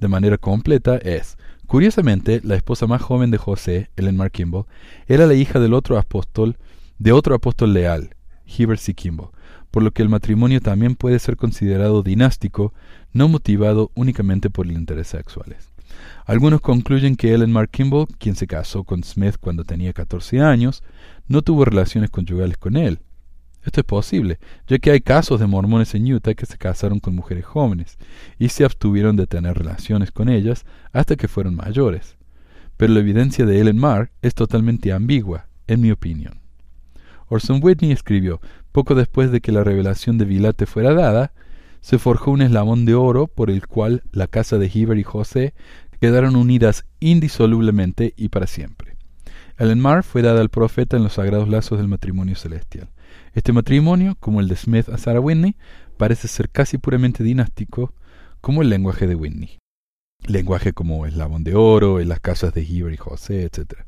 de manera completa, es, curiosamente, la esposa más joven de José, Ellen Mark Kimball, era la hija del otro apóstol, de otro apóstol leal, Heber C. Kimball, por lo que el matrimonio también puede ser considerado dinástico, no motivado únicamente por intereses sexuales. Algunos concluyen que Ellen Mark Kimball, quien se casó con Smith cuando tenía 14 años, no tuvo relaciones conyugales con él. Esto es posible, ya que hay casos de mormones en Utah que se casaron con mujeres jóvenes y se abstuvieron de tener relaciones con ellas hasta que fueron mayores. Pero la evidencia de Ellen Mark es totalmente ambigua, en mi opinión. Orson Whitney escribió, poco después de que la revelación de Vilate fuera dada, se forjó un eslabón de oro por el cual la casa de Heber y José quedaron unidas indisolublemente y para siempre. Ellen Mar fue dada al profeta en los sagrados lazos del matrimonio celestial. Este matrimonio, como el de Smith a Sarah Whitney, parece ser casi puramente dinástico, como el lenguaje de Whitney. Lenguaje como el eslabón de oro, en las casas de Heber y José, etc.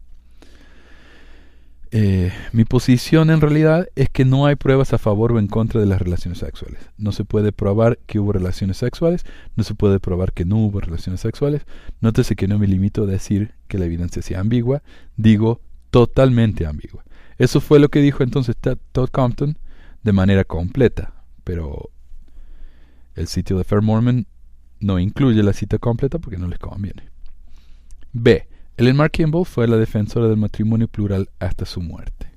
Eh, mi posición en realidad es que no hay pruebas a favor o en contra de las relaciones sexuales. No se puede probar que hubo relaciones sexuales, no se puede probar que no hubo relaciones sexuales. Nótese que no me limito a decir que la evidencia sea ambigua, digo totalmente ambigua. Eso fue lo que dijo entonces Todd Compton de manera completa, pero el sitio de Fair Mormon no incluye la cita completa porque no les conviene. B. Ellen Mark Kimball fue la defensora del matrimonio plural hasta su muerte.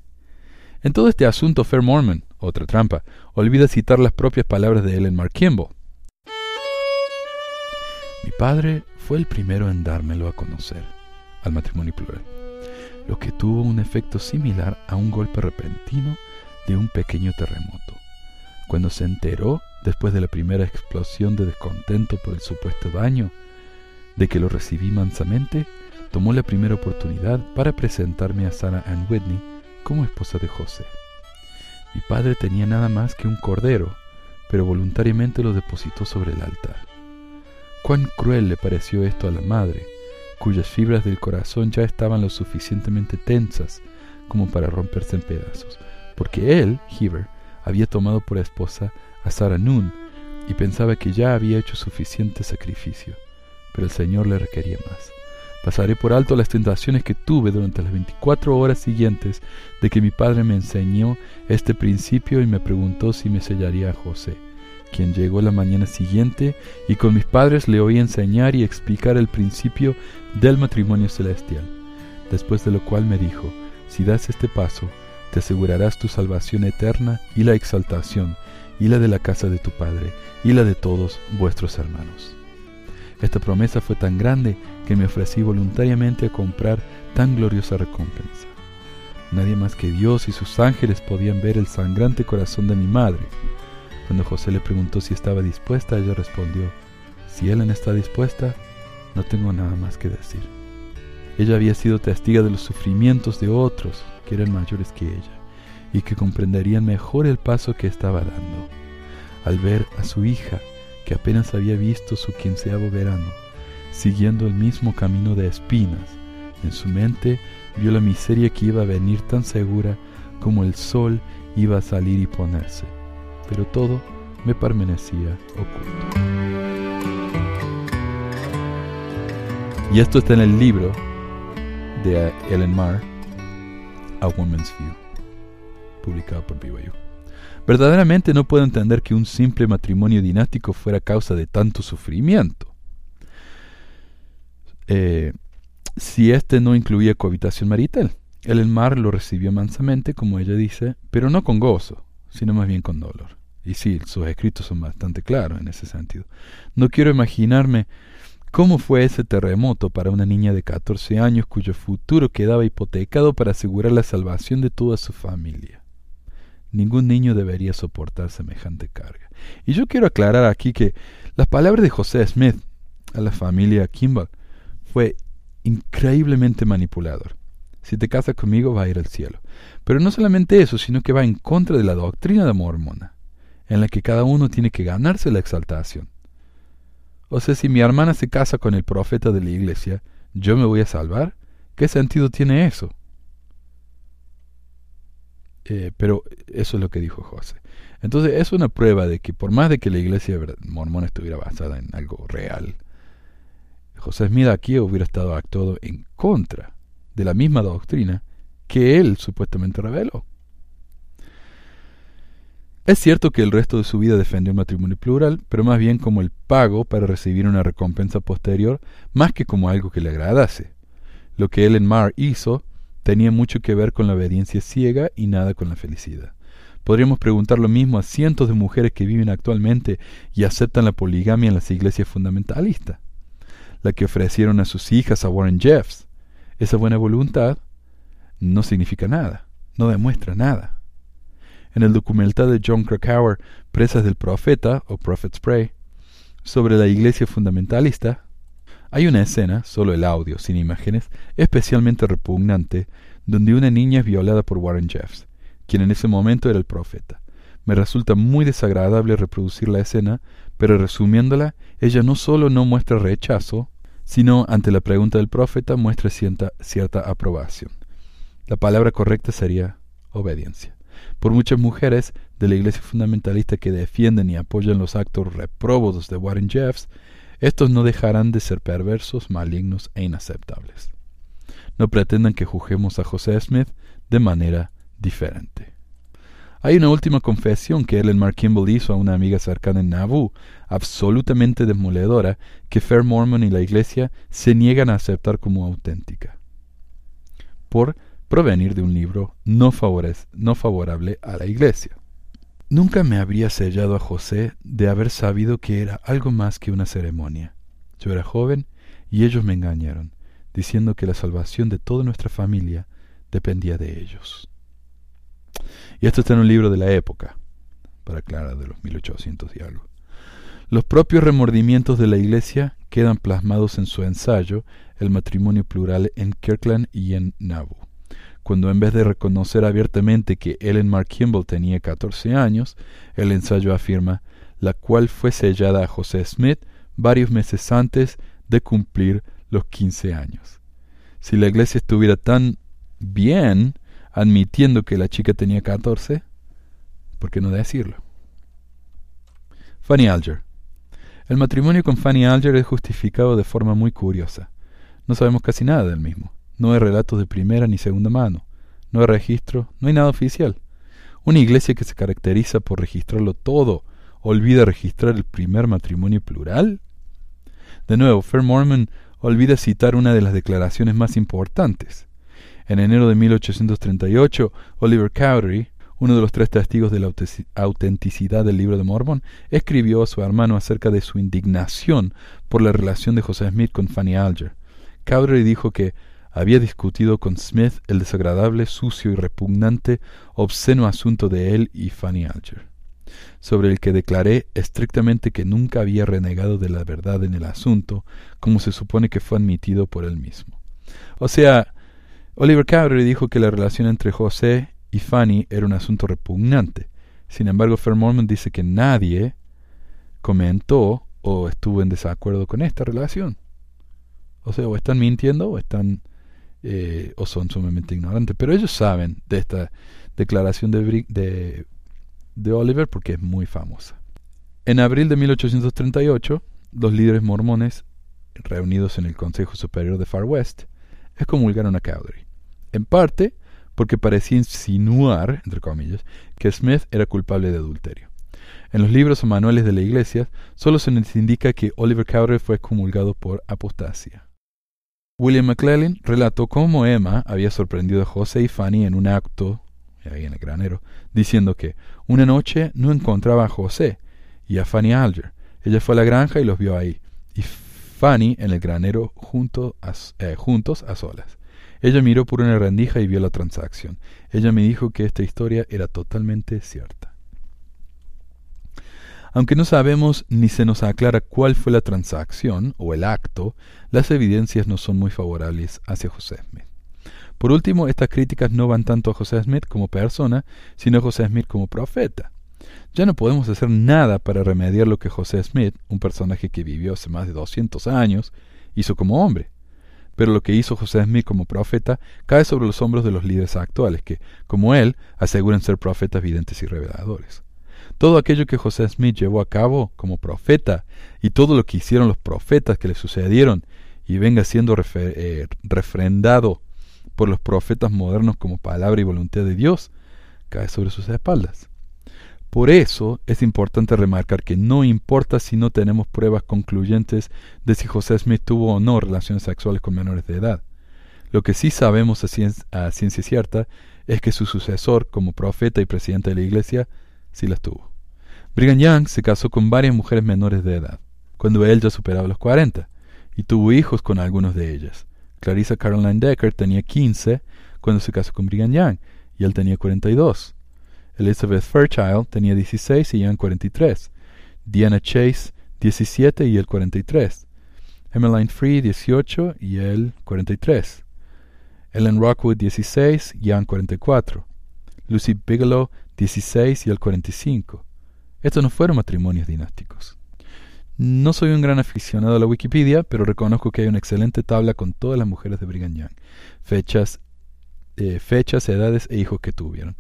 En todo este asunto, Fair Mormon, otra trampa, olvida citar las propias palabras de Ellen Mark Kimball. Mi padre fue el primero en dármelo a conocer, al matrimonio plural, lo que tuvo un efecto similar a un golpe repentino de un pequeño terremoto. Cuando se enteró, después de la primera explosión de descontento por el supuesto daño, de que lo recibí mansamente, tomó la primera oportunidad para presentarme a Sarah Ann Whitney como esposa de José. Mi padre tenía nada más que un cordero, pero voluntariamente lo depositó sobre el altar. Cuán cruel le pareció esto a la madre, cuyas fibras del corazón ya estaban lo suficientemente tensas como para romperse en pedazos, porque él, Heber, había tomado por esposa a Sarah Noon y pensaba que ya había hecho suficiente sacrificio, pero el Señor le requería más. Pasaré por alto las tentaciones que tuve durante las 24 horas siguientes de que mi padre me enseñó este principio y me preguntó si me sellaría a José, quien llegó la mañana siguiente y con mis padres le oí enseñar y explicar el principio del matrimonio celestial, después de lo cual me dijo, si das este paso, te asegurarás tu salvación eterna y la exaltación, y la de la casa de tu Padre, y la de todos vuestros hermanos. Esta promesa fue tan grande que me ofrecí voluntariamente a comprar tan gloriosa recompensa. Nadie más que Dios y sus ángeles podían ver el sangrante corazón de mi madre. Cuando José le preguntó si estaba dispuesta, ella respondió, si Ellen está dispuesta, No tengo nada más que decir. Ella había sido testiga de los sufrimientos de otros que eran mayores que ella y que comprenderían mejor el paso que estaba dando. Al ver a su hija, que apenas había visto su quinceavo verano, siguiendo el mismo camino de espinas, en su mente vio la miseria que iba a venir tan segura como el sol iba a salir y ponerse. Pero todo me permanecía oculto. Y esto está en el libro de Ellen Marr, A Woman's View, publicado por BYU. Verdaderamente no puedo entender que un simple matrimonio dinástico fuera causa de tanto sufrimiento. Eh, si este no incluía cohabitación marital. Ellen Marr lo recibió mansamente, como ella dice, pero no con gozo, sino más bien con dolor. Y sí, sus escritos son bastante claros en ese sentido. No quiero imaginarme cómo fue ese terremoto para una niña de 14 años cuyo futuro quedaba hipotecado para asegurar la salvación de toda su familia. Ningún niño debería soportar semejante carga. Y yo quiero aclarar aquí que las palabras de José Smith a la familia Kimball fue increíblemente manipulador. Si te casas conmigo va a ir al cielo. Pero no solamente eso, sino que va en contra de la doctrina de mormona, en la que cada uno tiene que ganarse la exaltación. O sea, si mi hermana se casa con el profeta de la iglesia, ¿yo me voy a salvar? ¿Qué sentido tiene eso? Eh, pero eso es lo que dijo José. Entonces es una prueba de que por más de que la iglesia mormona estuviera basada en algo real, José Smith aquí hubiera estado actuado en contra de la misma doctrina que él supuestamente reveló. Es cierto que el resto de su vida defendió el matrimonio plural, pero más bien como el pago para recibir una recompensa posterior, más que como algo que le agradase. Lo que Ellen Marr hizo tenía mucho que ver con la obediencia ciega y nada con la felicidad. Podríamos preguntar lo mismo a cientos de mujeres que viven actualmente y aceptan la poligamia en las iglesias fundamentalistas, la que ofrecieron a sus hijas a Warren Jeffs. Esa buena voluntad no significa nada, no demuestra nada. En el documental de John Krakauer, Presas del Profeta, o Prophet's Prey, sobre la iglesia fundamentalista, hay una escena, solo el audio, sin imágenes, especialmente repugnante, donde una niña es violada por Warren Jeffs, quien en ese momento era el profeta. Me resulta muy desagradable reproducir la escena, pero resumiéndola, ella no solo no muestra rechazo, sino ante la pregunta del profeta muestra cierta, cierta aprobación. La palabra correcta sería obediencia. Por muchas mujeres de la iglesia fundamentalista que defienden y apoyan los actos repróbodos de Warren Jeffs, estos no dejarán de ser perversos, malignos e inaceptables. No pretendan que juzguemos a José Smith de manera diferente. Hay una última confesión que Ellen Mark Kimball hizo a una amiga cercana en Nauvoo, absolutamente demoledora, que Fair Mormon y la Iglesia se niegan a aceptar como auténtica, por provenir de un libro no favorable a la Iglesia. Nunca me habría sellado a José de haber sabido que era algo más que una ceremonia. Yo era joven y ellos me engañaron, diciendo que la salvación de toda nuestra familia dependía de ellos. Y esto está en un libro de la época, para aclarar, de los 1800 y algo. Los propios remordimientos de la Iglesia quedan plasmados en su ensayo El matrimonio plural en Kirkland y en Nauvoo cuando en vez de reconocer abiertamente que Ellen Mark Kimball tenía 14 años, el ensayo afirma, la cual fue sellada a José Smith varios meses antes de cumplir los 15 años. Si la iglesia estuviera tan bien admitiendo que la chica tenía 14, ¿por qué no decirlo? Fanny Alger. El matrimonio con Fanny Alger es justificado de forma muy curiosa. No sabemos casi nada del mismo. No hay relatos de primera ni segunda mano. No hay registro, no hay nada oficial. Una iglesia que se caracteriza por registrarlo todo, olvida registrar el primer matrimonio plural. De nuevo, Fair Mormon olvida citar una de las declaraciones más importantes. En enero de 1838, Oliver Cowdery, uno de los tres testigos de la autenticidad del libro de Mormon, escribió a su hermano acerca de su indignación por la relación de José Smith con Fanny Alger. Cowdery dijo que había discutido con Smith el desagradable, sucio y repugnante, obsceno asunto de él y Fanny Alger. sobre el que declaré estrictamente que nunca había renegado de la verdad en el asunto, como se supone que fue admitido por él mismo. O sea, Oliver Cowdery dijo que la relación entre José y Fanny era un asunto repugnante. Sin embargo, Fairmont dice que nadie comentó o estuvo en desacuerdo con esta relación. O sea, o están mintiendo o están eh, o son sumamente ignorantes. Pero ellos saben de esta declaración de, de, de Oliver porque es muy famosa. En abril de 1838, los líderes mormones, reunidos en el Consejo Superior de Far West, excomulgaron a Cowdery. En parte porque parecía insinuar, entre comillas, que Smith era culpable de adulterio. En los libros o manuales de la Iglesia solo se nos indica que Oliver Cowdery fue excomulgado por apostasia. William McClellan relató cómo Emma había sorprendido a José y Fanny en un acto, ahí en el granero, diciendo que una noche no encontraba a José y a Fanny Alger. Ella fue a la granja y los vio ahí, y Fanny en el granero eh, juntos a solas. Ella miró por una rendija y vio la transacción. Ella me dijo que esta historia era totalmente cierta. Aunque no sabemos ni se nos aclara cuál fue la transacción o el acto, las evidencias no son muy favorables hacia José Smith. Por último, estas críticas no van tanto a José Smith como persona, sino a José Smith como profeta. Ya no podemos hacer nada para remediar lo que José Smith, un personaje que vivió hace más de 200 años, hizo como hombre. Pero lo que hizo José Smith como profeta cae sobre los hombros de los líderes actuales, que, como él, aseguran ser profetas videntes y reveladores. Todo aquello que José Smith llevó a cabo como profeta y todo lo que hicieron los profetas que le sucedieron y venga siendo eh, refrendado por los profetas modernos como palabra y voluntad de Dios, cae sobre sus espaldas. Por eso es importante remarcar que no importa si no tenemos pruebas concluyentes de si José Smith tuvo o no relaciones sexuales con menores de edad. Lo que sí sabemos a ciencia cierta es que su sucesor como profeta y presidente de la Iglesia sí las tuvo. Brigham Young se casó con varias mujeres menores de edad, cuando él ya superaba los 40, y tuvo hijos con algunos de ellas. Clarissa Caroline Decker tenía 15 cuando se casó con Brigham Young, y él tenía 42. Elizabeth Fairchild tenía 16 y Young 43. Diana Chase, 17 y él 43. Emmeline Free, 18 y él 43. Ellen Rockwood, 16, Young 44. Lucy Bigelow, 16 y el 45. Estos no fueron matrimonios dinásticos. No soy un gran aficionado a la Wikipedia, pero reconozco que hay una excelente tabla con todas las mujeres de Brigham Young, fechas, eh, fechas, edades e hijos que tuvieron.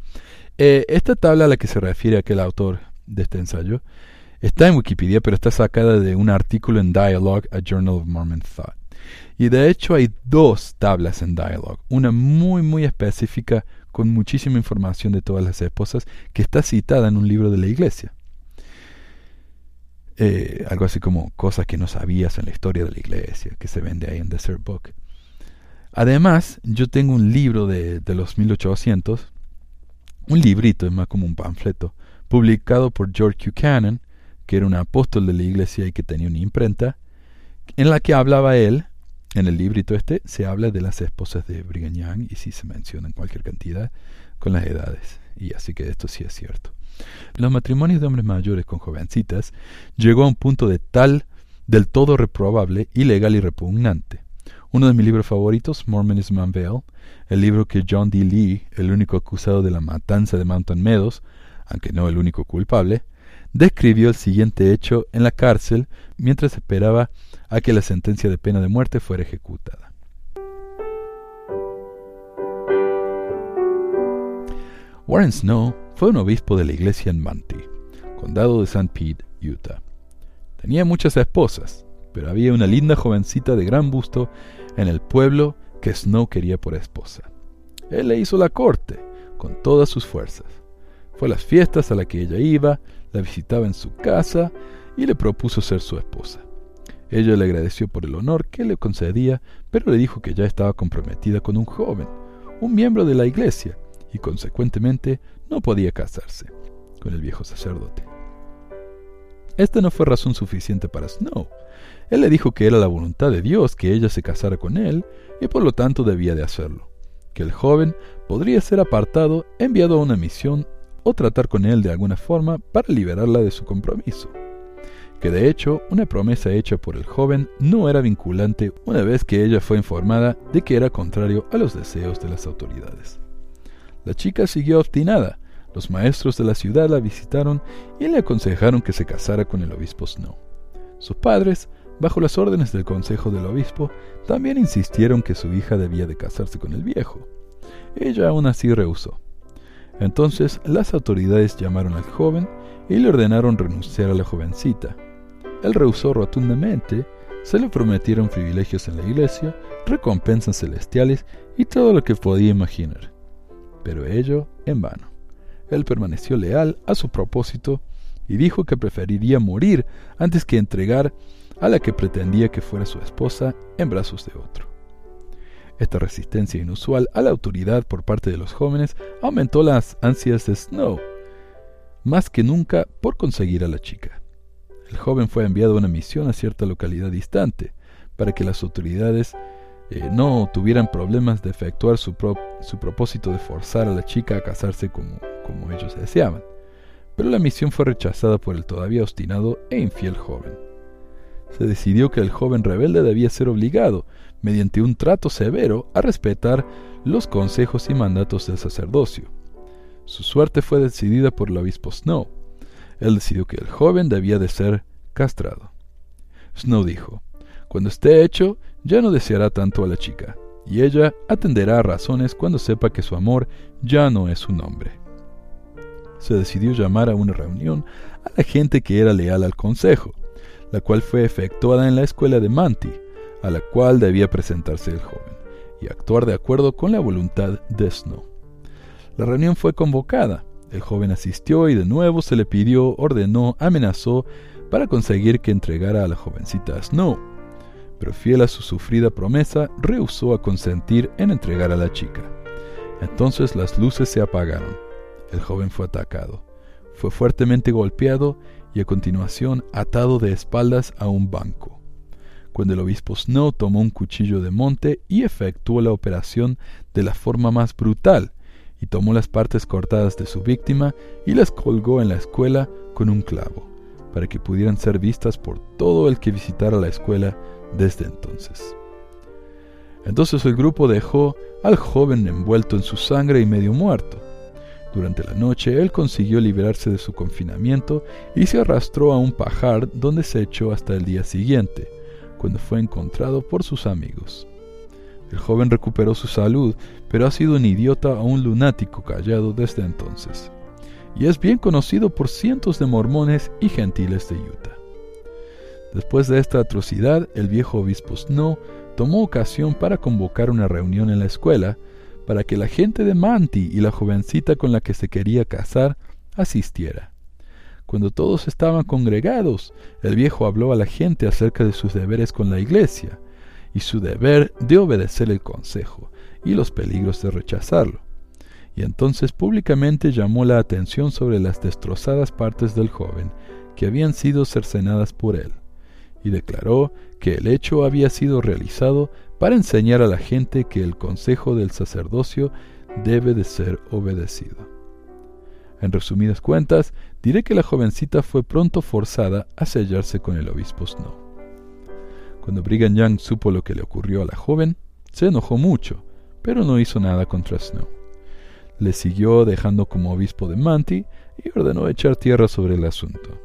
Eh, esta tabla a la que se refiere aquel autor de este ensayo está en Wikipedia, pero está sacada de un artículo en Dialogue, a Journal of Mormon Thought. Y de hecho hay dos tablas en Dialogue, una muy muy específica con muchísima información de todas las esposas que está citada en un libro de la iglesia. Eh, algo así como cosas que no sabías en la historia de la iglesia, que se vende ahí en Desert Book. Además, yo tengo un libro de, de los 1800, un librito, es más como un panfleto, publicado por George Buchanan, que era un apóstol de la iglesia y que tenía una imprenta, en la que hablaba él en el librito este se habla de las esposas de Brigham y sí se mencionan cualquier cantidad con las edades. Y así que esto sí es cierto. Los matrimonios de hombres mayores con jovencitas llegó a un punto de tal, del todo reprobable, ilegal y repugnante. Uno de mis libros favoritos, Mormonism Unveiled, el libro que John D. Lee, el único acusado de la matanza de Mountain Meadows, aunque no el único culpable, describió el siguiente hecho en la cárcel mientras esperaba a que la sentencia de pena de muerte fuera ejecutada. Warren Snow fue un obispo de la iglesia en Manti, condado de St. Pete, Utah. Tenía muchas esposas, pero había una linda jovencita de gran busto en el pueblo que Snow quería por esposa. Él le hizo la corte con todas sus fuerzas. Fue a las fiestas a las que ella iba, la visitaba en su casa y le propuso ser su esposa. Ella le agradeció por el honor que le concedía, pero le dijo que ya estaba comprometida con un joven, un miembro de la iglesia, y consecuentemente no podía casarse con el viejo sacerdote. Esta no fue razón suficiente para Snow. Él le dijo que era la voluntad de Dios que ella se casara con él y por lo tanto debía de hacerlo, que el joven podría ser apartado, enviado a una misión o tratar con él de alguna forma para liberarla de su compromiso. Que de hecho, una promesa hecha por el joven no era vinculante una vez que ella fue informada de que era contrario a los deseos de las autoridades. La chica siguió obstinada. Los maestros de la ciudad la visitaron y le aconsejaron que se casara con el obispo Snow. Sus padres, bajo las órdenes del consejo del obispo, también insistieron que su hija debía de casarse con el viejo. Ella aún así rehusó. Entonces las autoridades llamaron al joven y le ordenaron renunciar a la jovencita. Él rehusó rotundamente, se le prometieron privilegios en la iglesia, recompensas celestiales y todo lo que podía imaginar. Pero ello en vano. Él permaneció leal a su propósito y dijo que preferiría morir antes que entregar a la que pretendía que fuera su esposa en brazos de otro. Esta resistencia inusual a la autoridad por parte de los jóvenes aumentó las ansias de Snow, más que nunca por conseguir a la chica. El joven fue enviado a una misión a cierta localidad distante, para que las autoridades eh, no tuvieran problemas de efectuar su, su, propósito de forzar a la chica a casarse como, como ellos deseaban. Pero la misión fue rechazada por el todavía obstinado e infiel joven. Se decidió que el joven rebelde debía ser obligado, mediante un trato severo, a respetar los consejos y mandatos del sacerdocio. Su suerte fue decidida por el obispo Snow. Él decidió que el joven debía de ser castrado. Snow dijo, Cuando esté hecho, ya no deseará tanto a la chica, y ella atenderá a razones cuando sepa que su amor ya no es su nombre. Se decidió llamar a una reunión a la gente que era leal al consejo, la cual fue efectuada en la escuela de Manti, a la cual debía presentarse el joven, y actuar de acuerdo con la voluntad de Snow. La reunión fue convocada, el joven asistió y de nuevo se le pidió, ordenó, amenazó para conseguir que entregara a la jovencita a Snow. Pero fiel a su sufrida promesa, rehusó a consentir en entregar a la chica. Entonces las luces se apagaron. El joven fue atacado. Fue fuertemente golpeado y a continuación atado de espaldas a un banco. Cuando el obispo Snow tomó un cuchillo de monte y efectuó la operación de la forma más brutal, y tomó las partes cortadas de su víctima y las colgó en la escuela con un clavo para que pudieran ser vistas por todo el que visitara la escuela desde entonces. Entonces el grupo dejó al joven envuelto en su sangre y medio muerto. Durante la noche él consiguió liberarse de su confinamiento y se arrastró a un pajar donde se echó hasta el día siguiente, cuando fue encontrado por sus amigos. El joven recuperó su salud, pero ha sido un idiota o un lunático callado desde entonces y es bien conocido por cientos de mormones y gentiles de Utah. Después de esta atrocidad, el viejo obispo Snow tomó ocasión para convocar una reunión en la escuela para que la gente de Manti y la jovencita con la que se quería casar asistiera. Cuando todos estaban congregados, el viejo habló a la gente acerca de sus deberes con la iglesia y su deber de obedecer el consejo y los peligros de rechazarlo y entonces públicamente llamó la atención sobre las destrozadas partes del joven que habían sido cercenadas por él, y declaró que el hecho había sido realizado para enseñar a la gente que el consejo del sacerdocio debe de ser obedecido. En resumidas cuentas, diré que la jovencita fue pronto forzada a sellarse con el obispo Snow. Cuando Brigham Young supo lo que le ocurrió a la joven, se enojó mucho, pero no hizo nada contra Snow le siguió dejando como obispo de Manti y ordenó echar tierra sobre el asunto.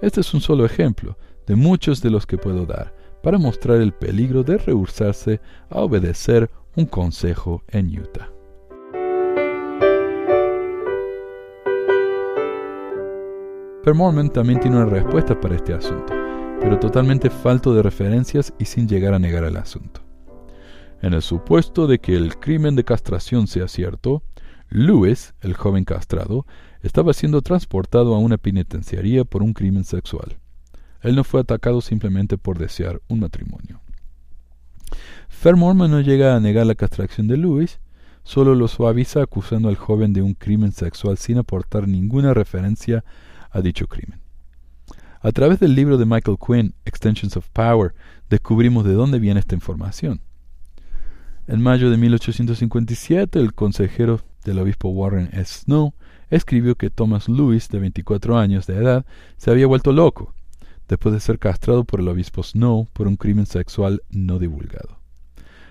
Este es un solo ejemplo de muchos de los que puedo dar para mostrar el peligro de rehusarse a obedecer un consejo en Utah. Per Mormon también tiene una respuesta para este asunto, pero totalmente falto de referencias y sin llegar a negar el asunto. En el supuesto de que el crimen de castración sea cierto, Lewis, el joven castrado, estaba siendo transportado a una penitenciaría por un crimen sexual. Él no fue atacado simplemente por desear un matrimonio. Mormon no llega a negar la castración de Lewis, solo lo suaviza acusando al joven de un crimen sexual sin aportar ninguna referencia a dicho crimen. A través del libro de Michael Quinn, Extensions of Power, descubrimos de dónde viene esta información. En mayo de 1857, el consejero del obispo Warren S. Snow escribió que Thomas Lewis, de 24 años de edad, se había vuelto loco, después de ser castrado por el obispo Snow por un crimen sexual no divulgado.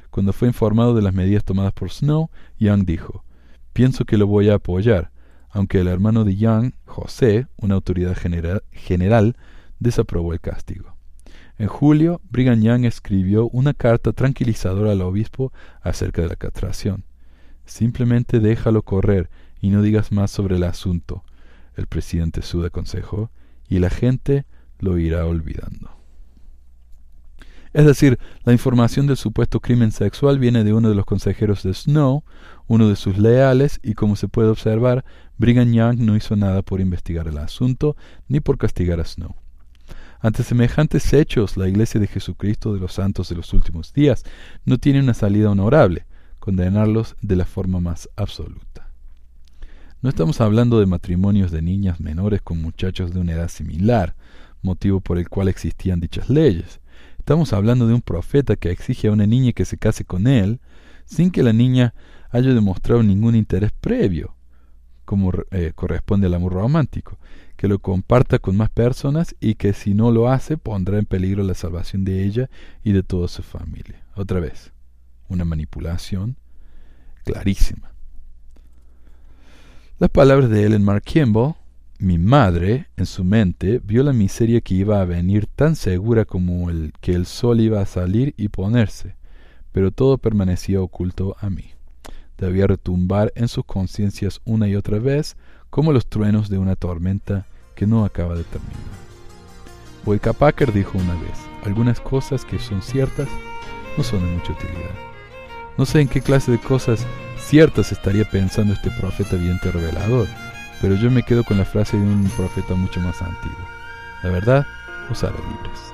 Cuando fue informado de las medidas tomadas por Snow, Young dijo, Pienso que lo voy a apoyar, aunque el hermano de Young, José, una autoridad general, desaprobó el castigo. En julio, Brigham Young escribió una carta tranquilizadora al obispo acerca de la castración. Simplemente déjalo correr y no digas más sobre el asunto, el presidente Sud aconsejó, y la gente lo irá olvidando. Es decir, la información del supuesto crimen sexual viene de uno de los consejeros de Snow, uno de sus leales, y como se puede observar, Brigham Young no hizo nada por investigar el asunto ni por castigar a Snow. Ante semejantes hechos, la Iglesia de Jesucristo de los Santos de los últimos días no tiene una salida honorable, condenarlos de la forma más absoluta. No estamos hablando de matrimonios de niñas menores con muchachos de una edad similar, motivo por el cual existían dichas leyes. Estamos hablando de un profeta que exige a una niña que se case con él sin que la niña haya demostrado ningún interés previo, como eh, corresponde al amor romántico, que lo comparta con más personas y que si no lo hace pondrá en peligro la salvación de ella y de toda su familia. Otra vez, una manipulación clarísima. Las palabras de Ellen Mark Kimball mi madre, en su mente, vio la miseria que iba a venir tan segura como el que el sol iba a salir y ponerse, pero todo permanecía oculto a mí. Debía retumbar en sus conciencias una y otra vez como los truenos de una tormenta que no acaba de terminar. Boyka Packer dijo una vez, algunas cosas que son ciertas no son de mucha utilidad. No sé en qué clase de cosas ciertas estaría pensando este profeta viento revelador, pero yo me quedo con la frase de un profeta mucho más antiguo. La verdad os hará libres.